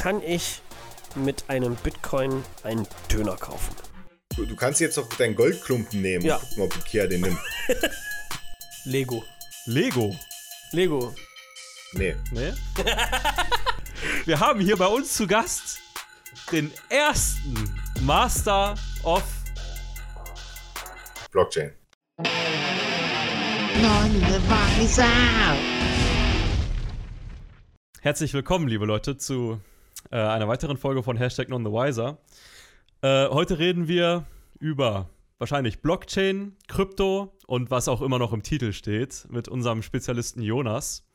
kann ich mit einem Bitcoin einen Döner kaufen? Du, kannst jetzt auch deinen Goldklumpen nehmen. Ja. Guck mal, ob Ikea den nimmt. Lego. Lego. Lego. Nee. Ne? Wir haben hier bei uns zu Gast den ersten Master of Blockchain. Herzlich willkommen, liebe Leute, zu äh, einer weiteren Folge von Hashtag NonTheWiser. Äh, heute reden wir über wahrscheinlich Blockchain, Krypto und was auch immer noch im Titel steht mit unserem Spezialisten Jonas.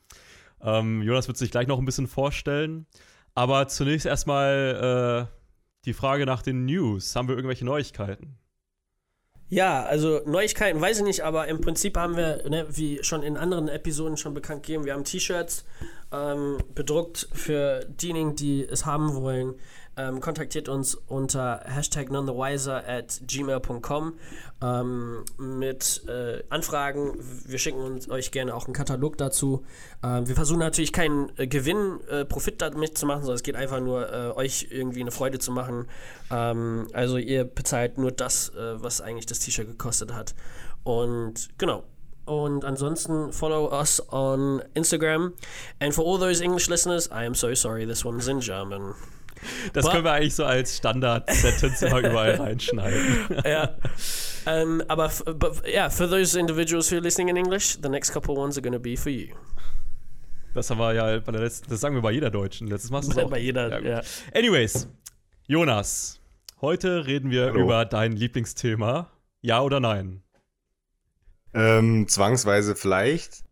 Ähm, Jonas wird sich gleich noch ein bisschen vorstellen. Aber zunächst erstmal äh, die Frage nach den News. Haben wir irgendwelche Neuigkeiten? Ja, also Neuigkeiten weiß ich nicht, aber im Prinzip haben wir, ne, wie schon in anderen Episoden schon bekannt gegeben, wir haben T-Shirts ähm, bedruckt für diejenigen, die es haben wollen. Ähm, kontaktiert uns unter hashtag nonthewiser at gmail.com ähm, mit äh, Anfragen. Wir schicken uns, euch gerne auch einen Katalog dazu. Ähm, wir versuchen natürlich keinen äh, Gewinn, äh, Profit damit zu machen, sondern es geht einfach nur, äh, euch irgendwie eine Freude zu machen. Ähm, also ihr bezahlt nur das, äh, was eigentlich das T-Shirt gekostet hat. Und genau, und ansonsten follow us on Instagram. And for all those English listeners, I am so sorry, this one's in German. Das können wir eigentlich so als Standard-Sentence immer überall reinschneiden. yeah. Um, aber f- but yeah, for those individuals who are listening in English, the next couple ones are going to be for you. Das haben wir ja bei der letzten, das sagen wir bei jeder Deutschen. Letztes Mal es auch. Bei jeder, Ja, ja. Anyways, Jonas, heute reden wir Hallo. über dein Lieblingsthema. Ja oder nein? Ähm, zwangsweise vielleicht.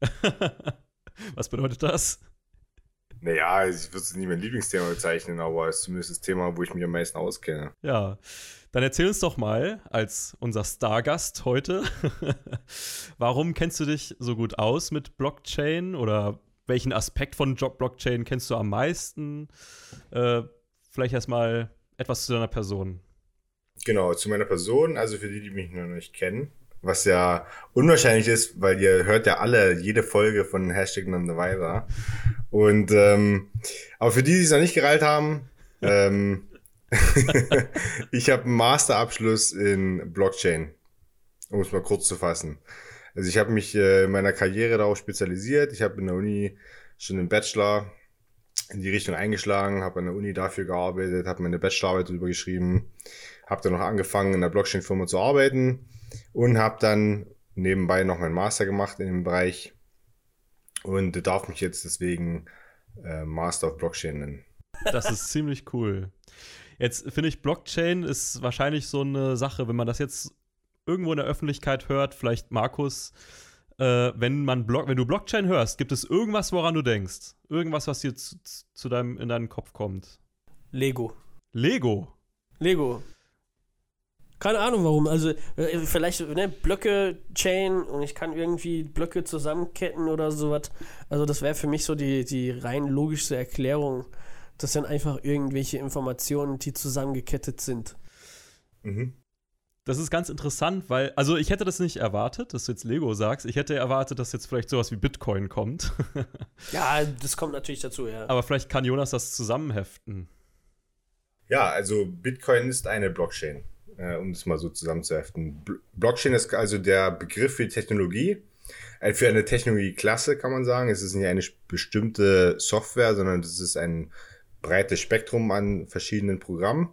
Was bedeutet das? Naja, ich würde es nicht mein Lieblingsthema bezeichnen, aber es ist zumindest das Thema, wo ich mich am meisten auskenne. Ja, dann erzähl uns doch mal als unser Stargast heute, warum kennst du dich so gut aus mit Blockchain oder welchen Aspekt von Jo- Blockchain kennst du am meisten? Äh, vielleicht erstmal etwas zu deiner Person. Genau, zu meiner Person, also für die, die mich noch nicht kennen, was ja unwahrscheinlich ist, weil ihr hört ja alle jede Folge von Hashtag NonTheWiser. Und ähm, aber für die, die es noch nicht gereilt haben, ähm, ich habe einen Masterabschluss in Blockchain, um es mal kurz zu fassen. Also ich habe mich äh, in meiner Karriere darauf spezialisiert. Ich habe in der Uni schon einen Bachelor in die Richtung eingeschlagen, habe an der Uni dafür gearbeitet, habe meine Bachelorarbeit darüber geschrieben, habe dann noch angefangen in der Blockchain-Firma zu arbeiten und habe dann nebenbei noch meinen Master gemacht in dem Bereich und darf mich jetzt deswegen äh, Master of Blockchain nennen. Das ist ziemlich cool. Jetzt finde ich, Blockchain ist wahrscheinlich so eine Sache, wenn man das jetzt irgendwo in der Öffentlichkeit hört, vielleicht Markus, äh, wenn man Block, wenn du Blockchain hörst, gibt es irgendwas, woran du denkst? Irgendwas, was dir zu, zu deinem, in deinen Kopf kommt? Lego. Lego. Lego. Keine Ahnung warum. Also, äh, vielleicht ne, Blöcke, Chain und ich kann irgendwie Blöcke zusammenketten oder sowas. Also, das wäre für mich so die, die rein logischste Erklärung. Das sind einfach irgendwelche Informationen, die zusammengekettet sind. Mhm. Das ist ganz interessant, weil, also ich hätte das nicht erwartet, dass du jetzt Lego sagst. Ich hätte erwartet, dass jetzt vielleicht sowas wie Bitcoin kommt. Ja, das kommt natürlich dazu, ja. Aber vielleicht kann Jonas das zusammenheften. Ja, also Bitcoin ist eine Blockchain, äh, um es mal so zusammenzuheften. Bl Blockchain ist also der Begriff für Technologie. Äh, Für eine Technologieklasse kann man sagen. Es ist nicht eine bestimmte Software, sondern es ist ein breites Spektrum an verschiedenen Programmen.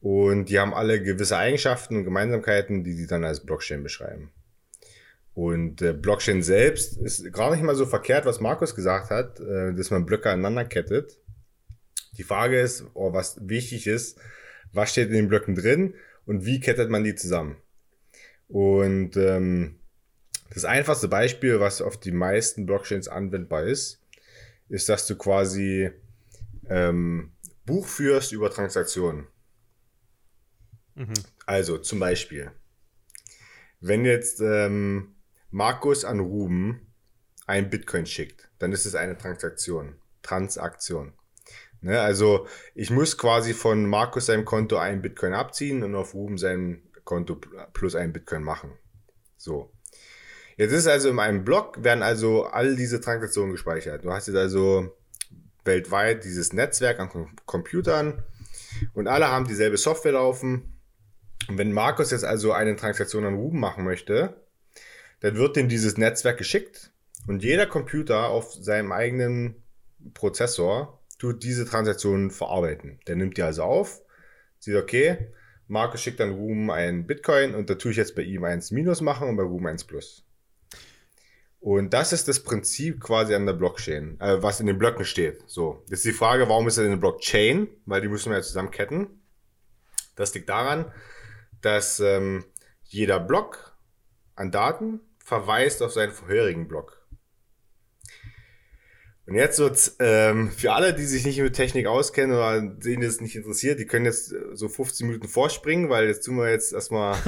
Und die haben alle gewisse Eigenschaften und Gemeinsamkeiten, die sie dann als Blockchain beschreiben. Und äh, Blockchain selbst ist gar nicht mal so verkehrt, was Markus gesagt hat, äh, dass man Blöcke aneinander kettet. Die Frage ist, oh, was wichtig ist, was steht in den Blöcken drin und wie kettet man die zusammen? Und ähm, das einfachste Beispiel, was auf die meisten Blockchains anwendbar ist, ist, dass du quasi ähm, Buch führst über Transaktionen. Mhm. Also zum Beispiel, wenn jetzt ähm, Markus an Ruben ein Bitcoin schickt, dann ist es eine Transaktion. Transaktion. Ne, also ich muss quasi von Markus seinem Konto ein Bitcoin abziehen und auf Ruben seinem Konto plus ein Bitcoin machen. So. Jetzt ist also in einem Block werden also all diese Transaktionen gespeichert. Du hast jetzt also weltweit dieses Netzwerk an Com Computern und alle haben dieselbe Software laufen. Und wenn Markus jetzt also eine Transaktion an Ruben machen möchte, dann wird ihm dieses Netzwerk geschickt und jeder Computer auf seinem eigenen Prozessor tut diese Transaktion verarbeiten. Der nimmt die also auf, sieht, okay, Markus schickt dann Ruben ein Bitcoin und da tue ich jetzt bei ihm eins Minus machen und bei Ruben eins Plus. Und das ist das Prinzip quasi an der Blockchain, äh, was in den Blöcken steht. So, jetzt die Frage, warum ist das eine Blockchain? Weil die müssen wir ja zusammenketten. Das liegt daran, dass ähm, jeder Block an Daten verweist auf seinen vorherigen Block. Und jetzt wird ähm, für alle, die sich nicht mit Technik auskennen oder denen es nicht interessiert, die können jetzt so 15 Minuten vorspringen, weil jetzt tun wir jetzt erstmal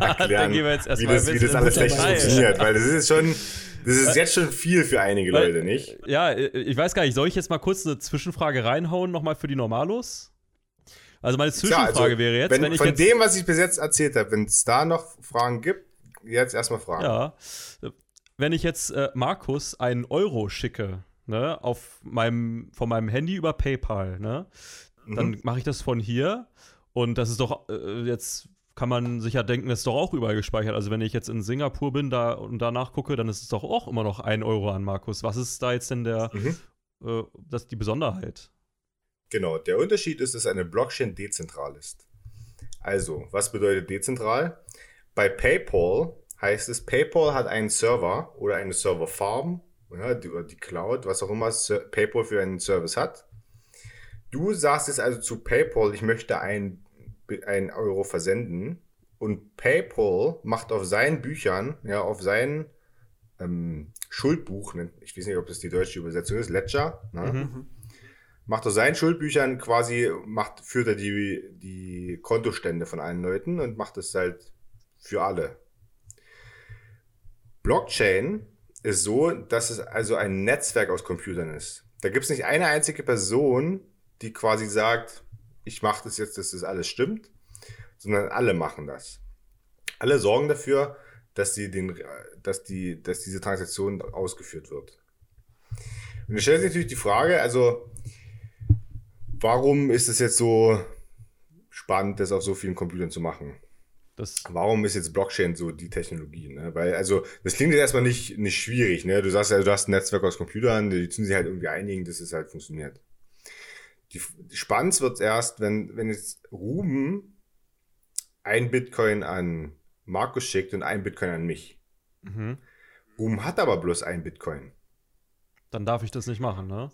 erklären, wie, das, wie das alles technisch funktioniert. Weil das ist schon, das ist jetzt schon viel für einige weil, Leute, nicht? Ja, ich weiß gar nicht, soll ich jetzt mal kurz eine Zwischenfrage reinhauen, nochmal für die Normalos? Also meine Zwischenfrage ja, also, wäre jetzt, wenn, wenn ich Von jetzt, dem, was ich bis jetzt erzählt habe, wenn es da noch Fragen gibt, jetzt erstmal fragen. Ja, wenn ich jetzt äh, Markus einen Euro schicke, ne, auf meinem, von meinem Handy über PayPal, ne, mhm. dann mache ich das von hier und das ist doch äh, jetzt kann man sich ja denken, das ist doch auch überall gespeichert. Also wenn ich jetzt in Singapur bin da und danach gucke, dann ist es doch auch immer noch ein Euro an Markus. Was ist da jetzt denn der, mhm. äh, das die Besonderheit? Genau, der Unterschied ist, dass eine Blockchain dezentral ist. Also, was bedeutet dezentral? Bei PayPal heißt es, PayPal hat einen Server oder eine Serverfarm ja, die, die Cloud, was auch immer PayPal für einen Service hat. Du sagst jetzt also zu PayPal, ich möchte ein, ein Euro versenden und PayPal macht auf seinen Büchern, ja, auf seinen ähm, Schuldbuch, ich weiß nicht, ob das die deutsche Übersetzung ist, Ledger, ne? mhm. macht auf seinen Schuldbüchern quasi, macht, führt er die, die Kontostände von allen Leuten und macht es halt für alle. Blockchain ist so, dass es also ein Netzwerk aus Computern ist. Da gibt es nicht eine einzige Person, die quasi sagt, ich mache das jetzt, dass das alles stimmt, sondern alle machen das. Alle sorgen dafür, dass, sie den, dass, die, dass diese Transaktion ausgeführt wird. Und da stellt sich natürlich die Frage, also warum ist es jetzt so spannend, das auf so vielen Computern zu machen? Das Warum ist jetzt Blockchain so die Technologie? Ne? Weil, also, das klingt jetzt erstmal nicht, nicht schwierig. Ne? Du sagst ja, du hast ein Netzwerk aus Computern, die tun sich halt irgendwie einigen, dass es halt funktioniert. Die, spannend wird erst, wenn, wenn jetzt Ruben ein Bitcoin an Markus schickt und ein Bitcoin an mich. Mhm. Ruben hat aber bloß ein Bitcoin. Dann darf ich das nicht machen, ne?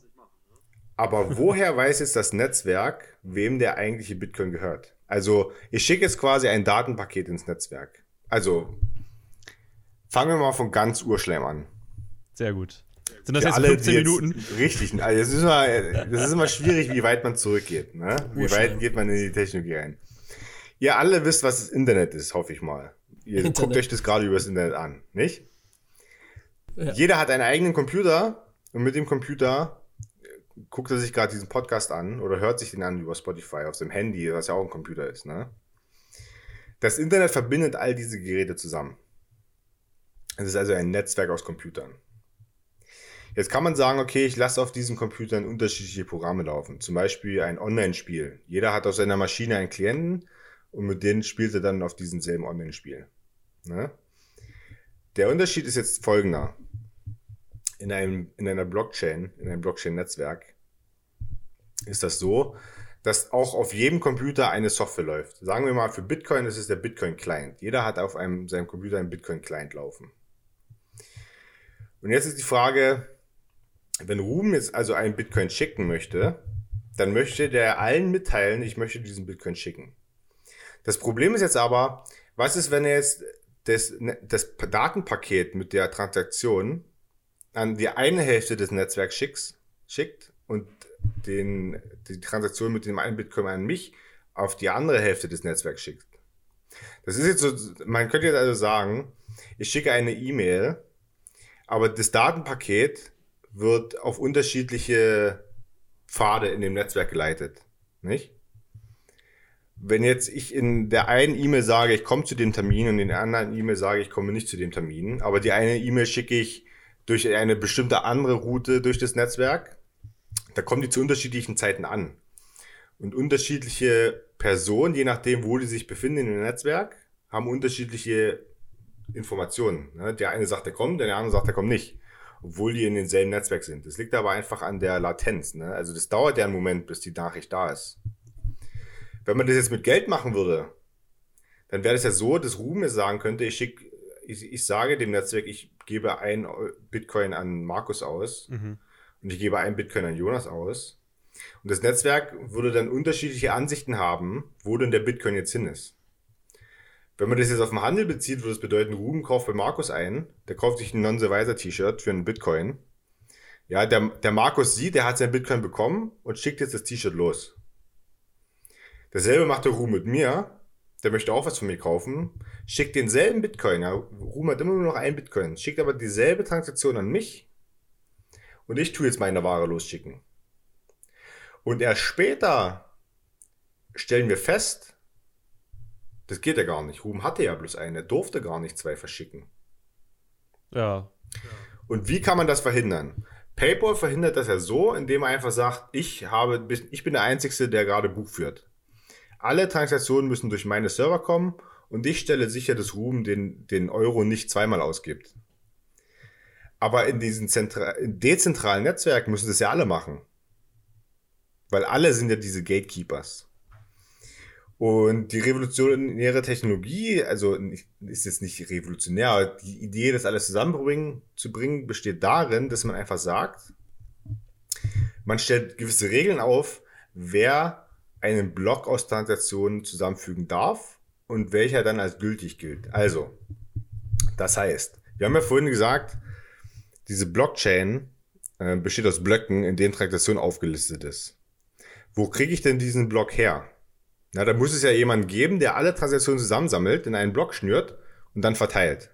Aber woher weiß jetzt das Netzwerk, wem der eigentliche Bitcoin gehört? Also ich schicke jetzt quasi ein Datenpaket ins Netzwerk. Also fangen wir mal von ganz urschleim an. Sehr gut. Sind das jetzt alle, 15 Minuten? Jetzt, richtig. Also das, ist immer, das ist immer schwierig, wie weit man zurückgeht. Ne? Wie weit geht man in die Technologie rein? Ihr alle wisst, was das Internet ist, hoffe ich mal. Ihr Internet. guckt euch das gerade über das Internet an, nicht? Ja. Jeder hat einen eigenen Computer und mit dem Computer guckt er sich gerade diesen Podcast an oder hört sich den an über Spotify auf seinem Handy, was ja auch ein Computer ist, ne? Das Internet verbindet all diese Geräte zusammen. Es ist also ein Netzwerk aus Computern. Jetzt kann man sagen, okay, ich lasse auf diesen Computern unterschiedliche Programme laufen. Zum Beispiel ein Online-Spiel. Jeder hat auf seiner Maschine einen Klienten und mit denen spielt er dann auf diesem selben Online-Spiel. Ne? Der Unterschied ist jetzt folgender in, einem, in einer Blockchain, in einem Blockchain-Netzwerk, ist das so, dass auch auf jedem Computer eine Software läuft. Sagen wir mal, für Bitcoin ist es der Bitcoin-Client. Jeder hat auf einem, seinem Computer einen Bitcoin-Client laufen. Und jetzt ist die Frage, wenn Ruben jetzt also einen Bitcoin schicken möchte, dann möchte der allen mitteilen, ich möchte diesen Bitcoin schicken. Das Problem ist jetzt aber, was ist, wenn er jetzt das, das Datenpaket mit der Transaktion an die eine Hälfte des Netzwerks schicks, schickt und den, die Transaktion mit dem einen Bitcoin an mich auf die andere Hälfte des Netzwerks schickt. Das ist jetzt so, man könnte jetzt also sagen, ich schicke eine E-Mail, aber das Datenpaket wird auf unterschiedliche Pfade in dem Netzwerk geleitet, nicht? Wenn jetzt ich in der einen E-Mail sage, ich komme zu dem Termin und in der anderen E-Mail sage, ich komme nicht zu dem Termin, aber die eine E-Mail schicke ich durch eine bestimmte andere Route durch das Netzwerk, da kommen die zu unterschiedlichen Zeiten an. Und unterschiedliche Personen, je nachdem, wo die sich befinden im Netzwerk, haben unterschiedliche Informationen. Ne? Der eine sagt, er kommt, der andere sagt, er kommt nicht. Obwohl die in demselben Netzwerk sind. Das liegt aber einfach an der Latenz. Ne? Also das dauert ja einen Moment, bis die Nachricht da ist. Wenn man das jetzt mit Geld machen würde, dann wäre das ja so, dass Ruben mir sagen könnte, ich schicke, ich, ich sage dem Netzwerk, ich gebe ein Bitcoin an Markus aus mhm. und ich gebe ein Bitcoin an Jonas aus. Und das Netzwerk würde dann unterschiedliche Ansichten haben, wo denn der Bitcoin jetzt hin ist. Wenn man das jetzt auf den Handel bezieht, würde das bedeuten, Ruben kauft bei Markus ein, der kauft sich ein Non-Survivor-T-Shirt für einen Bitcoin. Ja, der, der Markus sieht, der hat sein Bitcoin bekommen und schickt jetzt das T-Shirt los. Dasselbe macht der Ruben mit mir, der möchte auch was von mir kaufen, schickt denselben Bitcoin, ja, Ruben hat immer nur noch ein Bitcoin, schickt aber dieselbe Transaktion an mich und ich tue jetzt meine Ware losschicken. Und erst später stellen wir fest, das geht ja gar nicht. Ruben hatte ja bloß eine, durfte gar nicht zwei verschicken. Ja. Und wie kann man das verhindern? PayPal verhindert das ja so, indem er einfach sagt, ich habe, ich bin der Einzige, der gerade Buch führt. Alle Transaktionen müssen durch meine Server kommen und ich stelle sicher, dass Ruben den, den Euro nicht zweimal ausgibt. Aber in diesen Zentra dezentralen Netzwerken müssen das ja alle machen. Weil alle sind ja diese Gatekeepers. Und die revolutionäre Technologie, also ist jetzt nicht revolutionär, aber die Idee, das alles zusammenbringen, zu bringen, besteht darin, dass man einfach sagt, man stellt gewisse Regeln auf, wer einen Block aus Transaktionen zusammenfügen darf und welcher dann als gültig gilt. Also, das heißt, wir haben ja vorhin gesagt, diese Blockchain äh, besteht aus Blöcken, in denen Transaktion aufgelistet ist. Wo kriege ich denn diesen Block her? Na, da muss es ja jemanden geben, der alle Transaktionen zusammensammelt, in einen Block schnürt und dann verteilt.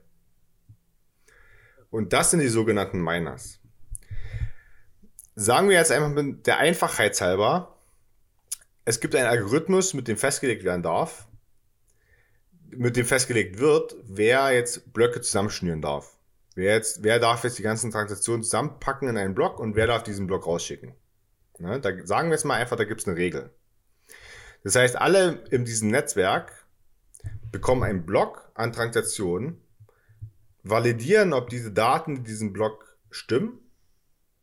Und das sind die sogenannten Miners. Sagen wir jetzt einfach mit der Einfachheit halber, es gibt einen Algorithmus, mit dem festgelegt werden darf, mit dem festgelegt wird, wer jetzt Blöcke zusammenschnüren darf. Wer, jetzt, wer darf jetzt die ganzen Transaktionen zusammenpacken in einen Block und wer darf diesen Block rausschicken. Ne, da sagen wir jetzt mal einfach, da gibt es eine Regel. Das heißt, alle in diesem Netzwerk bekommen einen Block an Transaktionen, validieren, ob diese Daten in diesem Block stimmen.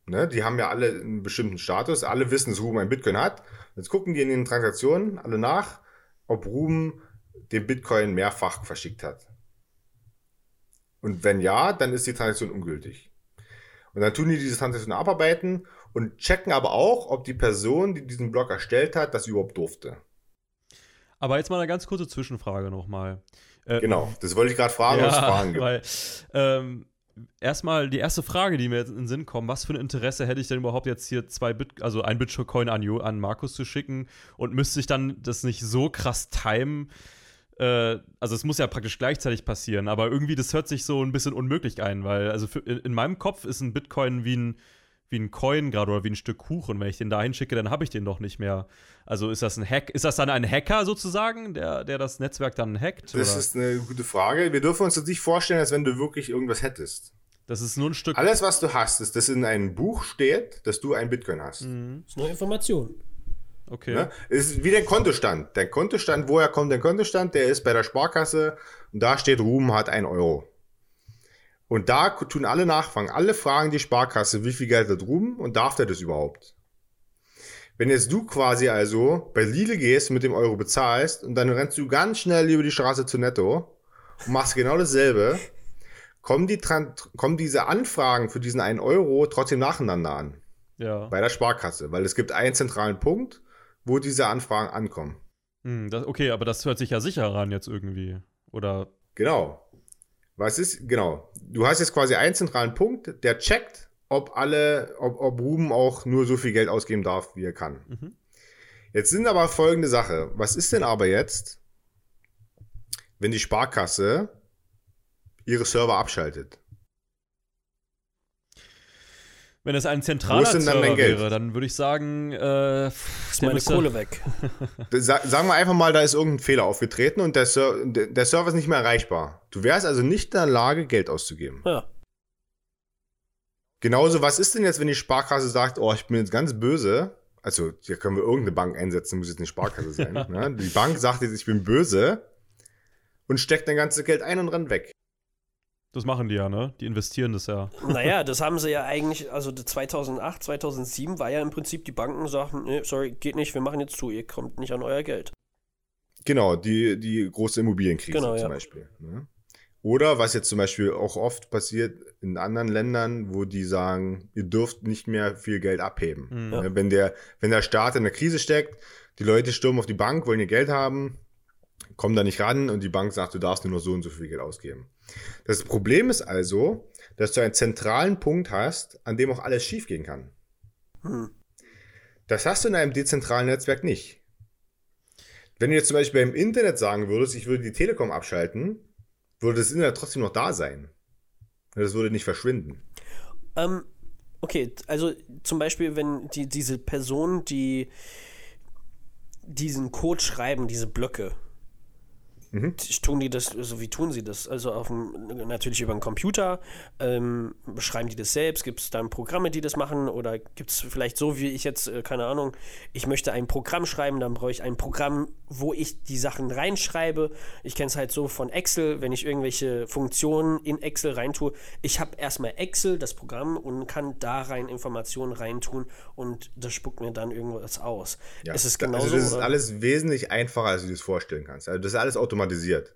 Ne, die haben ja alle einen bestimmten Status. Alle wissen, dass Ruben ein Bitcoin hat. Jetzt gucken die in den Transaktionen alle nach, ob Ruben den Bitcoin mehrfach verschickt hat. Und wenn ja, dann ist die Transaktion ungültig. Und dann tun die diese Transaktion abarbeiten und checken aber auch, ob die Person, die diesen Block erstellt hat, das überhaupt durfte. Aber jetzt mal eine ganz kurze Zwischenfrage nochmal. Äh, genau, das wollte ich gerade fragen, ja, was Fragen gibt. Weil, ähm, erstmal die erste Frage, die mir jetzt in den Sinn kommt, was für ein Interesse hätte ich denn überhaupt jetzt hier zwei Bit, also ein Bitcoin an, an Markus zu schicken und müsste ich dann das nicht so krass timen? Äh, also es muss ja praktisch gleichzeitig passieren, aber irgendwie das hört sich so ein bisschen unmöglich ein, weil also für, in, in meinem Kopf ist ein Bitcoin wie ein wie ein Coin gerade oder wie ein Stück Kuchen. Wenn ich den da hinschicke, dann habe ich den doch nicht mehr. Also ist das ein Hack, ist das dann ein Hacker sozusagen, der, der das Netzwerk dann hackt? Das oder? ist eine gute Frage. Wir dürfen uns das nicht vorstellen, als wenn du wirklich irgendwas hättest. Das ist nur ein Stück. Alles, was du hast, ist, dass in einem Buch steht, dass du ein Bitcoin hast. Mhm. Das ist nur Information. Okay. Ne? Es ist wie dein Kontostand. Dein Kontostand, woher kommt dein Kontostand? Der ist bei der Sparkasse und da steht, Ruben hat ein Euro. Und da tun alle nachfragen, alle fragen die Sparkasse, wie viel Geld da drüben und darf der das überhaupt? Wenn jetzt du quasi also bei Lidl gehst, mit dem Euro bezahlst und dann rennst du ganz schnell über die Straße zu Netto und machst genau dasselbe, kommen, die, kommen diese Anfragen für diesen einen Euro trotzdem nacheinander an. Ja. Bei der Sparkasse, weil es gibt einen zentralen Punkt, wo diese Anfragen ankommen. Hm, das, okay, aber das hört sich ja sicher ran jetzt irgendwie. Oder? Genau. Was ist, genau. Du hast jetzt quasi einen zentralen Punkt, der checkt, ob alle, ob, ob Ruben auch nur so viel Geld ausgeben darf, wie er kann. Mhm. Jetzt sind aber folgende Sache. Was ist denn aber jetzt, wenn die Sparkasse ihre Server abschaltet? Wenn es ein zentraler Server wäre, dann würde ich sagen, äh, ist meine Kohle weg. sagen wir einfach mal, da ist irgendein Fehler aufgetreten und der, Ser der Server ist nicht mehr erreichbar. Du wärst also nicht in der Lage, Geld auszugeben. Ja. Genauso, was ist denn jetzt, wenn die Sparkasse sagt, oh, ich bin jetzt ganz böse? Also, hier können wir irgendeine Bank einsetzen, muss jetzt eine Sparkasse sein. ne? Die Bank sagt jetzt, ich bin böse und steckt dein ganzes Geld ein und rennt weg. Das machen die ja, ne? Die investieren das ja. Naja, das haben sie ja eigentlich, also 2008, 2007 war ja im Prinzip, die Banken sagten, nee, sorry, geht nicht, wir machen jetzt zu, ihr kommt nicht an euer Geld. Genau, die, die große Immobilienkrise Genau, zum ja. Beispiel. Ne? Oder was jetzt zum Beispiel auch oft passiert in anderen Ländern, wo die sagen, ihr dürft nicht mehr viel Geld abheben. Mhm. Ne? Wenn, der, wenn der Staat in der Krise steckt, die Leute stürmen auf die Bank, wollen ihr Geld haben, kommen da nicht ran und die Bank sagt, du darfst nur noch so und so viel Geld ausgeben. Das Problem ist also, dass du einen zentralen Punkt hast, an dem auch alles schiefgehen kann. Hm. Das hast du in einem dezentralen Netzwerk nicht. Wenn du jetzt zum Beispiel beim Internet sagen würdest, ich würde die Telekom abschalten, würde das Internet trotzdem noch da sein. Das würde nicht verschwinden. Ähm, okay, also zum Beispiel, wenn die, diese Personen, die diesen Code schreiben, diese Blöcke, tun die das, also wie tun sie das? Also auf dem, natürlich über einen Computer, ähm, schreiben die das selbst? Gibt es dann Programme, die das machen? Oder gibt es vielleicht so, wie ich jetzt, äh, keine Ahnung, ich möchte ein Programm schreiben, dann brauche ich ein Programm, wo ich die Sachen reinschreibe. Ich kenne es halt so von Excel, wenn ich irgendwelche Funktionen in Excel reintue. Ich habe erstmal Excel, das Programm, und kann da rein Informationen reintun und das spuckt mir dann irgendwas aus. Ja. Ist es Da- genauso? Also das ist oder? alles wesentlich einfacher, als du dir das vorstellen kannst. Also das ist alles automatisiert.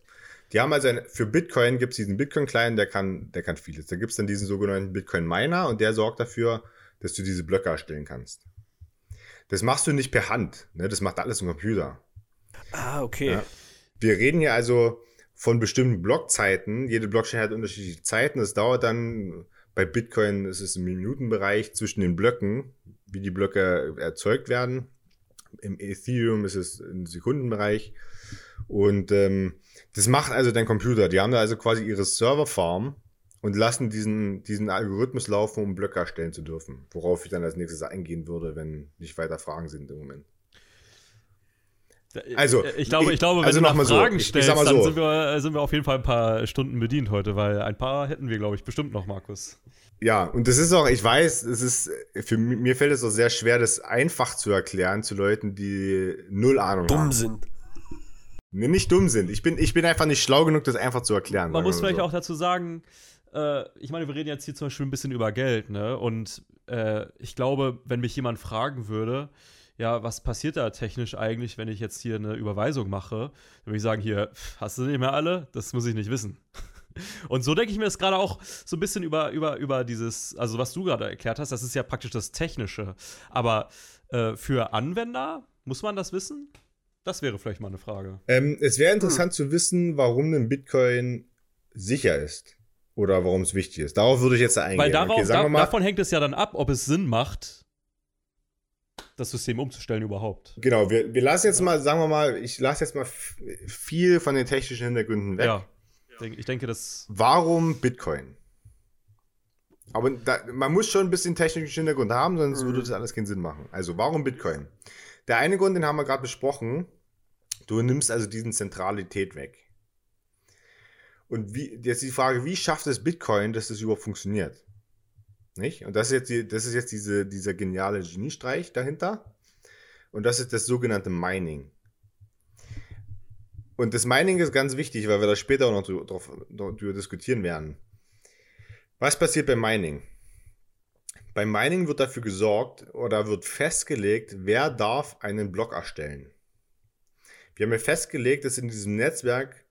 Die haben also ein, für Bitcoin gibt es diesen Bitcoin-Client, der kann, der kann vieles. Da gibt es dann diesen sogenannten Bitcoin-Miner und der sorgt dafür, dass du diese Blöcke erstellen kannst. Das machst du nicht per Hand, ne? das macht alles im Computer. ah, okay. Ja. Wir reden hier also von bestimmten Blockzeiten. Jede Blockchain hat unterschiedliche Zeiten. Das dauert dann, bei Bitcoin ist es im Minutenbereich zwischen den Blöcken, wie die Blöcke erzeugt werden. Im Ethereum ist es im Sekundenbereich. Und ähm, das macht also dein Computer. Die haben da also quasi ihre Serverfarm und lassen diesen, diesen Algorithmus laufen, um Blöcke erstellen zu dürfen. Worauf ich dann als nächstes eingehen würde, wenn nicht weiter Fragen sind im Moment. Also, ich glaube, ich glaube, wenn also du noch so, Fragen ich- ich stellst, dann so. sind wir, sind wir auf jeden Fall ein paar Stunden bedient heute, weil ein paar hätten wir, glaube ich, bestimmt noch, Markus. Ja, und das ist auch, ich weiß, es ist, für mi- mir fällt es auch sehr schwer, das einfach zu erklären zu Leuten, die null Ahnung Dumm haben. sind. Nicht dumm sind. Ich bin, ich bin einfach nicht schlau genug, das einfach zu erklären. Man muss vielleicht so. auch dazu sagen, äh, ich meine, wir reden jetzt hier zum Beispiel ein bisschen über Geld, ne? Und äh, ich glaube, wenn mich jemand fragen würde, ja, was passiert da technisch eigentlich, wenn ich jetzt hier eine Überweisung mache, dann würde ich sagen, hier, hast du nicht mehr alle? Das muss ich nicht wissen. Und so denke ich mir das gerade auch so ein bisschen über, über, über dieses, also was du gerade erklärt hast, das ist ja praktisch das Technische. Aber äh, für Anwender, muss man das wissen? Das wäre vielleicht mal eine Frage. Ähm, es wäre interessant zu wissen, warum ein Bitcoin sicher ist. Oder warum es wichtig ist. Darauf würde ich jetzt eingehen. Weil darauf, okay, sagen da, wir mal, davon hängt es ja dann ab, ob es Sinn macht, das System umzustellen überhaupt. genau, wir, wir lassen jetzt mal, sagen wir mal, ich lasse jetzt mal viel von den technischen Hintergründen weg. Ja. Ich denke, das. Warum Bitcoin? Aber da, man muss schon ein bisschen technischen Hintergrund haben, sonst würde das alles keinen Sinn machen. Also, warum Bitcoin? Der eine Grund, den haben wir gerade besprochen. Du nimmst also diesen Zentralität weg. Und wie, jetzt die Frage, wie schafft es Bitcoin, dass das überhaupt funktioniert? Nicht? Und das ist jetzt, die, das ist jetzt diese, dieser geniale Geniestreich dahinter. Und das ist das sogenannte Mining. Und das Mining ist ganz wichtig, weil wir da später auch noch drü- drauf, darüber diskutieren werden. Was passiert beim Mining? Beim Mining wird dafür gesorgt oder wird festgelegt, wer darf einen Block erstellen. Wir haben ja festgelegt, dass in diesem Netzwerk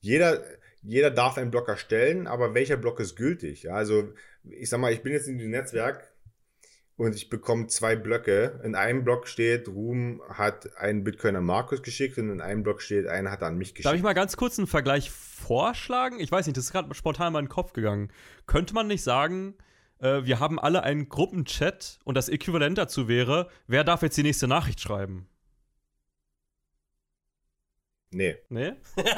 jeder, jeder darf einen Block erstellen, aber welcher Block ist gültig? Ja, also ich sag mal, ich bin jetzt in diesem Netzwerk und ich bekomme zwei Blöcke. In einem Block steht, Ruhm hat einen Bitcoin an Markus geschickt und in einem Block steht, einer hat er an mich geschickt. Darf ich mal ganz kurz einen Vergleich vorschlagen? Ich weiß nicht, das ist gerade spontan in meinen Kopf gegangen. Könnte man nicht sagen, äh, wir haben alle einen Gruppenchat und das Äquivalent dazu wäre, wer darf jetzt die nächste Nachricht schreiben? Nee. Nee?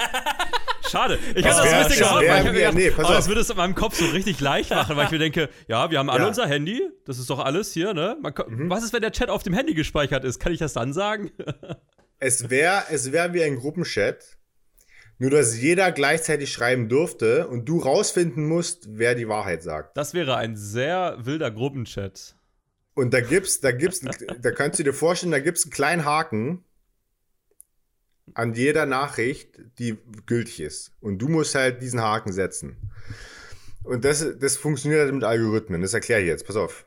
Schade. Ich habe das ein bisschen gehofft, weil ich nee, gedacht, nee, aber das würde es in meinem Kopf so richtig leicht machen, weil ich mir denke, ja, wir haben alle Ja. unser Handy, das ist doch alles hier, ne? Man, Mhm. Was ist, wenn der Chat auf dem Handy gespeichert ist? Kann ich das dann sagen? Es wäre es wär wie ein Gruppenchat, Nur, dass jeder gleichzeitig schreiben durfte und du rausfinden musst, wer die Wahrheit sagt. Das wäre ein sehr wilder Gruppenchat. Und da gibt's, da gibt's, da kannst du dir vorstellen, da gibt's einen kleinen Haken an jeder Nachricht, die gültig ist. Und du musst halt diesen Haken setzen. Und das, das funktioniert halt mit Algorithmen. Das erkläre ich jetzt. Pass auf.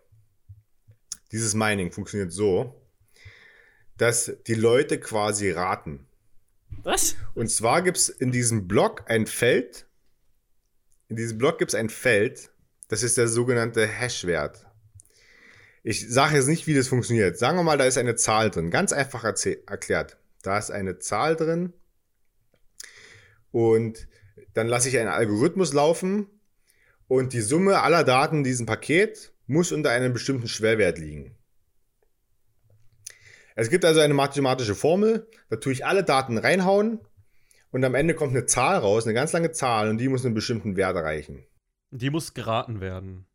Dieses Mining funktioniert so, dass die Leute quasi raten. Was? Und zwar gibt es in diesem Block ein Feld. In diesem Block gibt es ein Feld. Das ist der sogenannte Hash-Wert. Ich sage jetzt nicht, wie das funktioniert. Sagen wir mal, da ist eine Zahl drin. Ganz einfach erklärt. Da ist eine Zahl drin. Und dann lasse ich einen Algorithmus laufen. Und die Summe aller Daten in diesem Paket muss unter einem bestimmten Schwellwert liegen. Es gibt also eine mathematische Formel, da tue ich alle Daten reinhauen und am Ende kommt eine Zahl raus, eine ganz lange Zahl und die muss einen bestimmten Wert erreichen. Die muss geraten werden.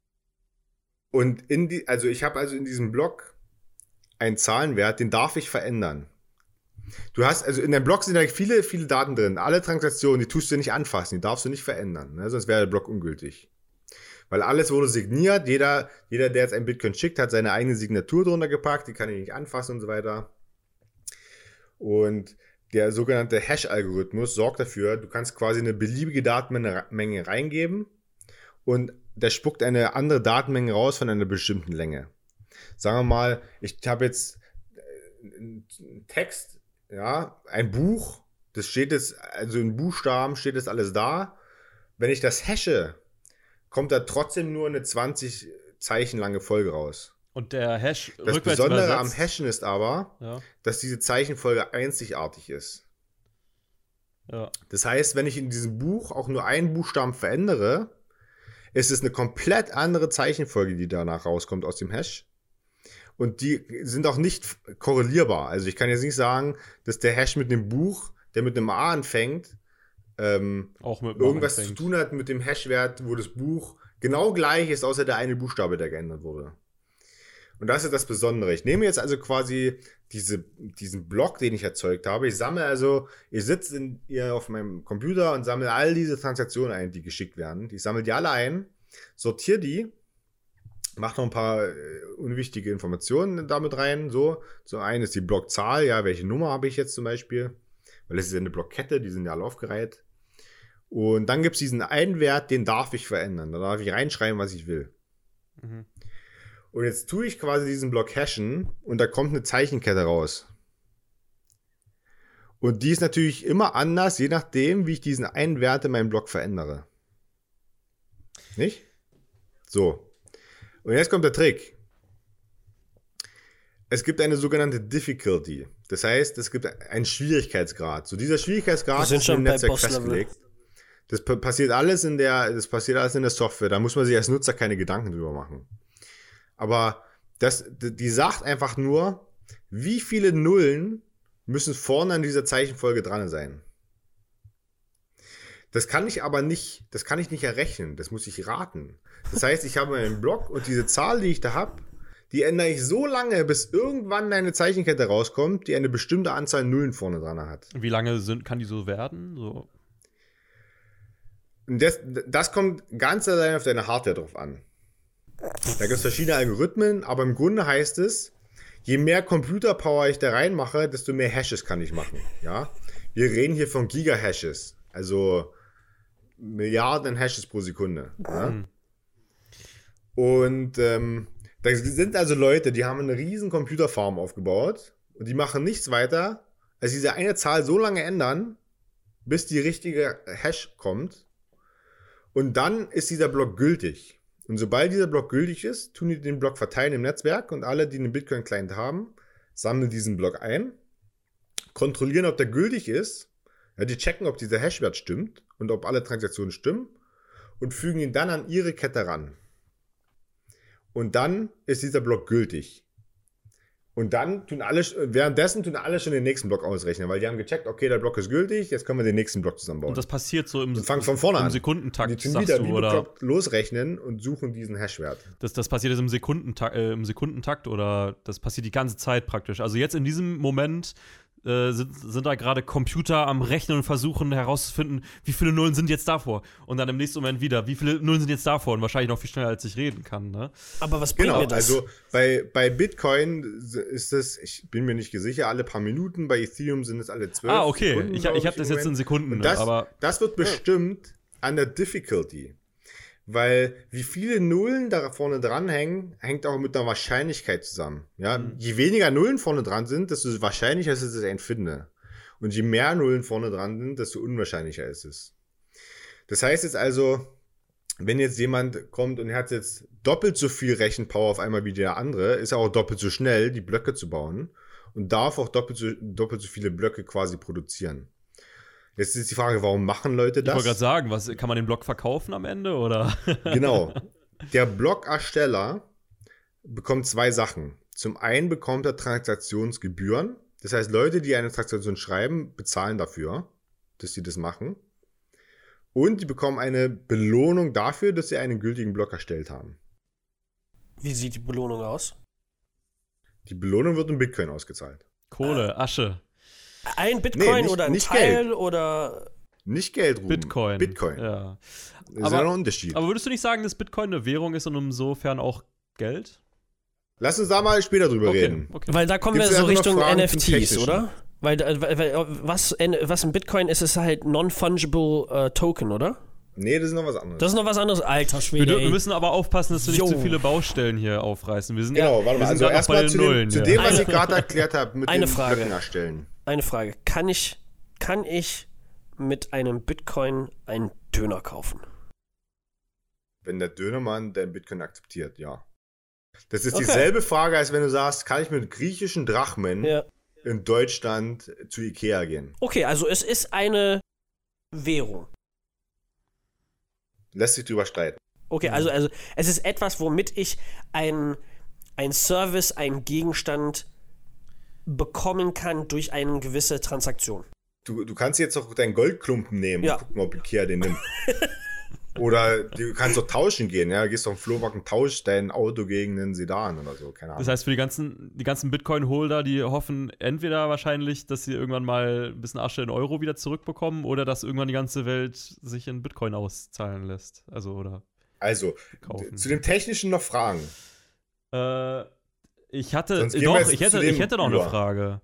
Und in die, also ich habe also in diesem Block einen Zahlenwert, den darf ich verändern. Du hast, also in deinem Block sind halt viele, viele Daten drin. Alle Transaktionen, die tust du nicht anfassen, die darfst du nicht verändern, ne? sonst wäre der Block ungültig. Weil alles wurde signiert, jeder, jeder, der jetzt ein Bitcoin schickt, hat seine eigene Signatur drunter gepackt, die kann ich nicht anfassen und so weiter. Und der sogenannte Hash-Algorithmus sorgt dafür, du kannst quasi eine beliebige Datenmenge reingeben und der spuckt eine andere Datenmenge raus von einer bestimmten Länge. Sagen wir mal, ich habe jetzt einen Text, ja, ein Buch, das steht jetzt, also in Buchstaben steht das alles da. Wenn ich das hashe, kommt da trotzdem nur eine 20 Zeichen lange Folge raus. Und der Hash Das Besondere übersetzt. am Hashen ist aber, ja. dass diese Zeichenfolge einzigartig ist. Ja. Das heißt, wenn ich in diesem Buch auch nur einen Buchstaben verändere, ist es eine komplett andere Zeichenfolge, die danach rauskommt aus dem Hash. Und die sind auch nicht korrelierbar. Also ich kann jetzt nicht sagen, dass der Hash mit dem Buch, der mit einem A anfängt, ähm, auch mit irgendwas zu tun hat mit dem Hashwert, wo das Buch genau gleich ist, außer der eine Buchstabe, der geändert wurde. Und das ist das Besondere. Ich nehme jetzt also quasi diese, diesen Block, den ich erzeugt habe. Ich sammle also, ich sitze hier auf meinem Computer und sammle all diese Transaktionen ein, die geschickt werden. Ich sammle die alle ein, sortiere die, mache noch ein paar äh, unwichtige Informationen damit rein. So, zum einen ist die Blockzahl, ja, welche Nummer habe ich jetzt zum Beispiel? Weil es ist ja eine Blockkette, die sind ja alle aufgereiht. Und dann gibt es diesen einen Wert, den darf ich verändern. Da darf ich reinschreiben, was ich will. Mhm. Und jetzt tue ich quasi diesen Block hashen und da kommt eine Zeichenkette raus. Und die ist natürlich immer anders, je nachdem, wie ich diesen einen Wert in meinem Block verändere. Nicht? So. Und jetzt kommt der Trick. Es gibt eine sogenannte Difficulty. Das heißt, es gibt einen Schwierigkeitsgrad. So dieser Schwierigkeitsgrad ist im Netzwerk festgelegt. Das passiert alles in der, das passiert alles in der Software. Da muss man sich als Nutzer keine Gedanken drüber machen. Aber das, die sagt einfach nur, wie viele Nullen müssen vorne an dieser Zeichenfolge dran sein. Das kann ich aber nicht, das kann ich nicht errechnen. Das muss ich raten. Das heißt, ich habe einen Block und diese Zahl, die ich da habe, die ändere ich so lange, bis irgendwann eine Zeichenkette rauskommt, die eine bestimmte Anzahl Nullen vorne dran hat. Wie lange sind, kann die so werden? So das, das kommt ganz allein auf deine Hardware drauf an. Da gibt es verschiedene Algorithmen, aber im Grunde heißt es, je mehr Computerpower ich da reinmache, desto mehr Hashes kann ich machen. Ja? Wir reden hier von Giga-Hashes, also Milliarden Hashes pro Sekunde. Ja? Und ähm, da sind also Leute, die haben eine riesen Computerfarm aufgebaut und die machen nichts weiter, als diese eine Zahl so lange ändern, bis die richtige Hash kommt und dann ist dieser Block gültig. Und sobald dieser Block gültig ist, tun die den Block verteilen im Netzwerk und alle, die einen Bitcoin-Client haben, sammeln diesen Block ein, kontrollieren, ob der gültig ist. Ja, die checken, ob dieser Hashwert stimmt und ob alle Transaktionen stimmen und fügen ihn dann an ihre Kette ran. Und dann ist dieser Block gültig. Und dann tun alle, währenddessen tun alle schon den nächsten Block ausrechnen, weil die haben gecheckt, okay, der Block ist gültig, jetzt können wir den nächsten Block zusammenbauen. Und das passiert so im, und fangen von vorne im an. Sekundentakt, die tun wieder du, oder? losrechnen und suchen diesen Hashwert. Das, das passiert jetzt im Sekundentakt, äh, im Sekundentakt oder das passiert die ganze Zeit praktisch. Also jetzt in diesem Moment äh, sind, sind da gerade Computer am Rechnen und versuchen herauszufinden, wie viele Nullen sind jetzt davor. Und dann im nächsten Moment wieder, wie viele Nullen sind jetzt davor und wahrscheinlich noch viel schneller, als ich reden kann. Ne? Aber was bringt Genau, mir das? also bei, bei Bitcoin ist es, ich bin mir nicht sicher, alle paar Minuten, bei Ethereum sind es alle zwölf Ah, okay. Sekunden, ich ich habe das jetzt in. Sekunden, Und das, aber das wird bestimmt an der Difficulty. Weil wie viele Nullen da vorne dranhängen, hängt auch mit der Wahrscheinlichkeit zusammen. Ja, Mhm. je weniger Nullen vorne dran sind, desto wahrscheinlicher ist es, dass ich einen finde. Und je mehr Nullen vorne dran sind, desto unwahrscheinlicher ist es. Das heißt jetzt also, wenn jetzt jemand kommt und er hat jetzt doppelt so viel Rechenpower auf einmal wie der andere, ist er auch doppelt so schnell, die Blöcke zu bauen und darf auch doppelt so, doppelt so viele Blöcke quasi produzieren. Jetzt ist die Frage, warum machen Leute ich das? wollte gerade sagen, was, kann man den Block verkaufen am Ende oder? Genau. Der Blockersteller bekommt zwei Sachen. Zum einen bekommt er Transaktionsgebühren. Das heißt, Leute, die eine Transaktion schreiben, bezahlen dafür, dass sie das machen. Und die bekommen eine Belohnung dafür, dass sie einen gültigen Block erstellt haben. Wie sieht die Belohnung aus? Die Belohnung wird in Bitcoin ausgezahlt. Kohle, Asche, Ein Bitcoin nicht- oder ein nicht Teil Geld. oder. Nicht Geld, Ruben. Bitcoin. Bitcoin. Ja. Das ist Aber- ja noch ein Unterschied. Aber würdest du nicht sagen, dass Bitcoin eine Währung ist und insofern auch Geld? Lass uns da mal später drüber reden. okay. Weil da kommen Gibt's wir so Richtung NFTs, oder? Weil, da- weil, weil was, was ein Bitcoin ist, ist halt non-fungible äh, Token, oder? Nee, das ist noch was anderes. Das ist noch was anderes. Alter Wir, Schwede. wir ey. müssen aber aufpassen, dass wir nicht zu viele Baustellen hier aufreißen. Wir sind genau, warte wir mal. sind Also erstmal zu, Nullen, dem, zu ja. dem, was Eine- ich gerade erklärt habe, mit Eine den Frage. Blöcken erstellen. Eine Frage. Kann ich, kann ich mit einem Bitcoin einen Döner kaufen? Wenn der Dönermann dein Bitcoin akzeptiert, ja. Das ist Okay. dieselbe Frage, als wenn du sagst, kann ich mit griechischen Drachmen Ja. in Deutschland zu Ikea gehen? Okay, also es ist eine Währung. Lässt sich drüber streiten. Okay, also, also es ist etwas, womit ich ein, ein Service, einen Gegenstand bekommen kann durch eine gewisse Transaktion. Du, du kannst jetzt auch deinen Goldklumpen nehmen Ja. und gucken, ob Ikea den nimmt. oder du kannst doch tauschen gehen, ja. Gehst auf den Flohmarkt und tauschst dein Auto gegen einen Sedan oder so, keine Ahnung. Das heißt, für die ganzen, die ganzen Bitcoin-Holder, die hoffen entweder wahrscheinlich, dass sie irgendwann mal ein bisschen Asche in Euro wieder zurückbekommen oder dass irgendwann die ganze Welt sich in Bitcoin auszahlen lässt. Also, oder also, kaufen. zu dem Technischen noch Fragen. Äh, ich hatte, doch, ich hätte, ich hätte noch über. eine Frage.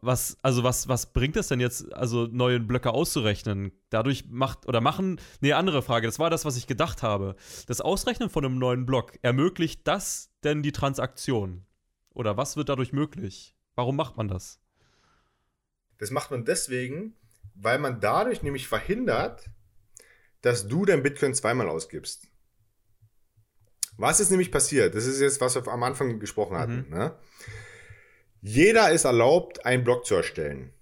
Was, also was, was bringt es denn jetzt, also neue Blöcke auszurechnen? Dadurch macht, oder machen, nee, andere Frage, das war das, was ich gedacht habe. Das Ausrechnen von einem neuen Block, ermöglicht das denn die Transaktion? Oder was wird dadurch möglich? Warum macht man das? Das macht man deswegen, weil man dadurch nämlich verhindert, dass du dein Bitcoin zweimal ausgibst. Was ist nämlich passiert? Das ist jetzt, was wir am Anfang gesprochen hatten. Ne? Jeder ist erlaubt, einen Block zu erstellen.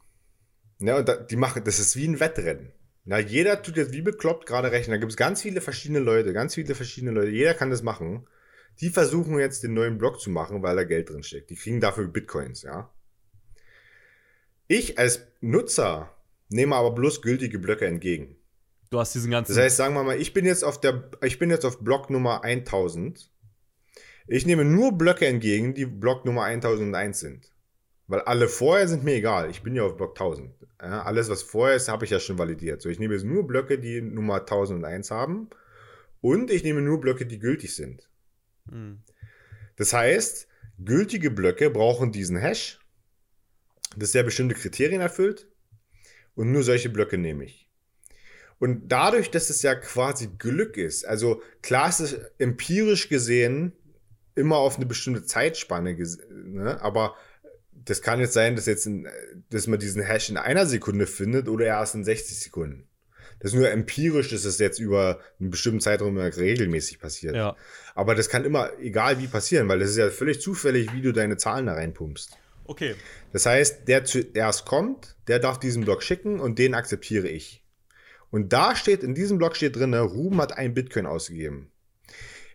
Ne, und da, die machen, das ist wie ein Wettrennen. Na, jeder tut jetzt wie bekloppt gerade rechnen. Da gibt es ganz viele verschiedene Leute, ganz viele verschiedene Leute. Jeder kann das machen. Die versuchen jetzt den neuen Block zu machen, weil da Geld drin steckt. Die kriegen dafür Bitcoins, ja. Ich als Nutzer nehme aber bloß gültige Blöcke entgegen. Du hast diesen ganzen. Das heißt, sagen wir mal, ich bin jetzt auf der, ich bin jetzt auf Block Nummer 1000. Ich nehme nur Blöcke entgegen, die Block Nummer 1001 sind. Weil alle vorher sind mir egal. Ich bin ja auf Block 1000. Ja, alles, was vorher ist, habe ich ja schon validiert. So, ich nehme jetzt nur Blöcke, die Nummer 1001 haben. Und ich nehme nur Blöcke, die gültig sind. Hm. Das heißt, gültige Blöcke brauchen diesen Hash, das der bestimmte Kriterien erfüllt. Und nur solche Blöcke nehme ich. Und dadurch, dass es ja quasi Glück ist, also klar ist es empirisch gesehen immer auf eine bestimmte Zeitspanne, ne? aber das kann jetzt sein, dass jetzt, in, dass man diesen Hash in einer Sekunde findet oder erst in 60 Sekunden. Das ist nur empirisch, dass es jetzt über einen bestimmten Zeitraum regelmäßig passiert. Ja. Aber das kann immer, egal wie passieren, weil das ist ja völlig zufällig, wie du deine Zahlen da reinpumpst. Okay. Das heißt, der zuerst kommt, der darf diesen Block schicken und den akzeptiere ich. Und da steht, in diesem Block steht drin, Ruben hat ein Bitcoin ausgegeben.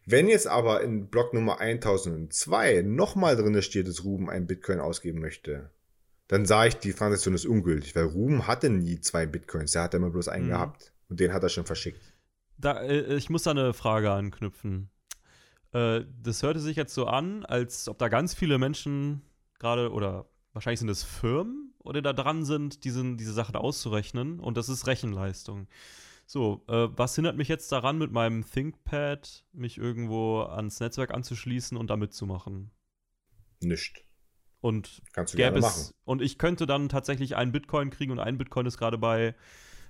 Wenn jetzt aber in Block Nummer 1002 nochmal drin steht, dass Ruben ein Bitcoin ausgeben möchte, dann sage ich, die Transaktion ist ungültig, weil Ruben hatte nie zwei Bitcoins, er hat immer bloß einen Mhm. gehabt. Und den hat er schon verschickt. Da, äh, ich muss da eine Frage anknüpfen. Äh, das hörte sich jetzt so an, als ob da ganz viele Menschen gerade, oder wahrscheinlich sind es Firmen oder da dran sind, diesen, diese Sachen auszurechnen. Und das ist Rechenleistung. So, äh, was hindert mich jetzt daran, mit meinem ThinkPad mich irgendwo ans Netzwerk anzuschließen und da mitzumachen? Nicht. Und Kannst du gäbe gerne es, machen. und ich könnte dann tatsächlich einen Bitcoin kriegen und ein Bitcoin ist gerade bei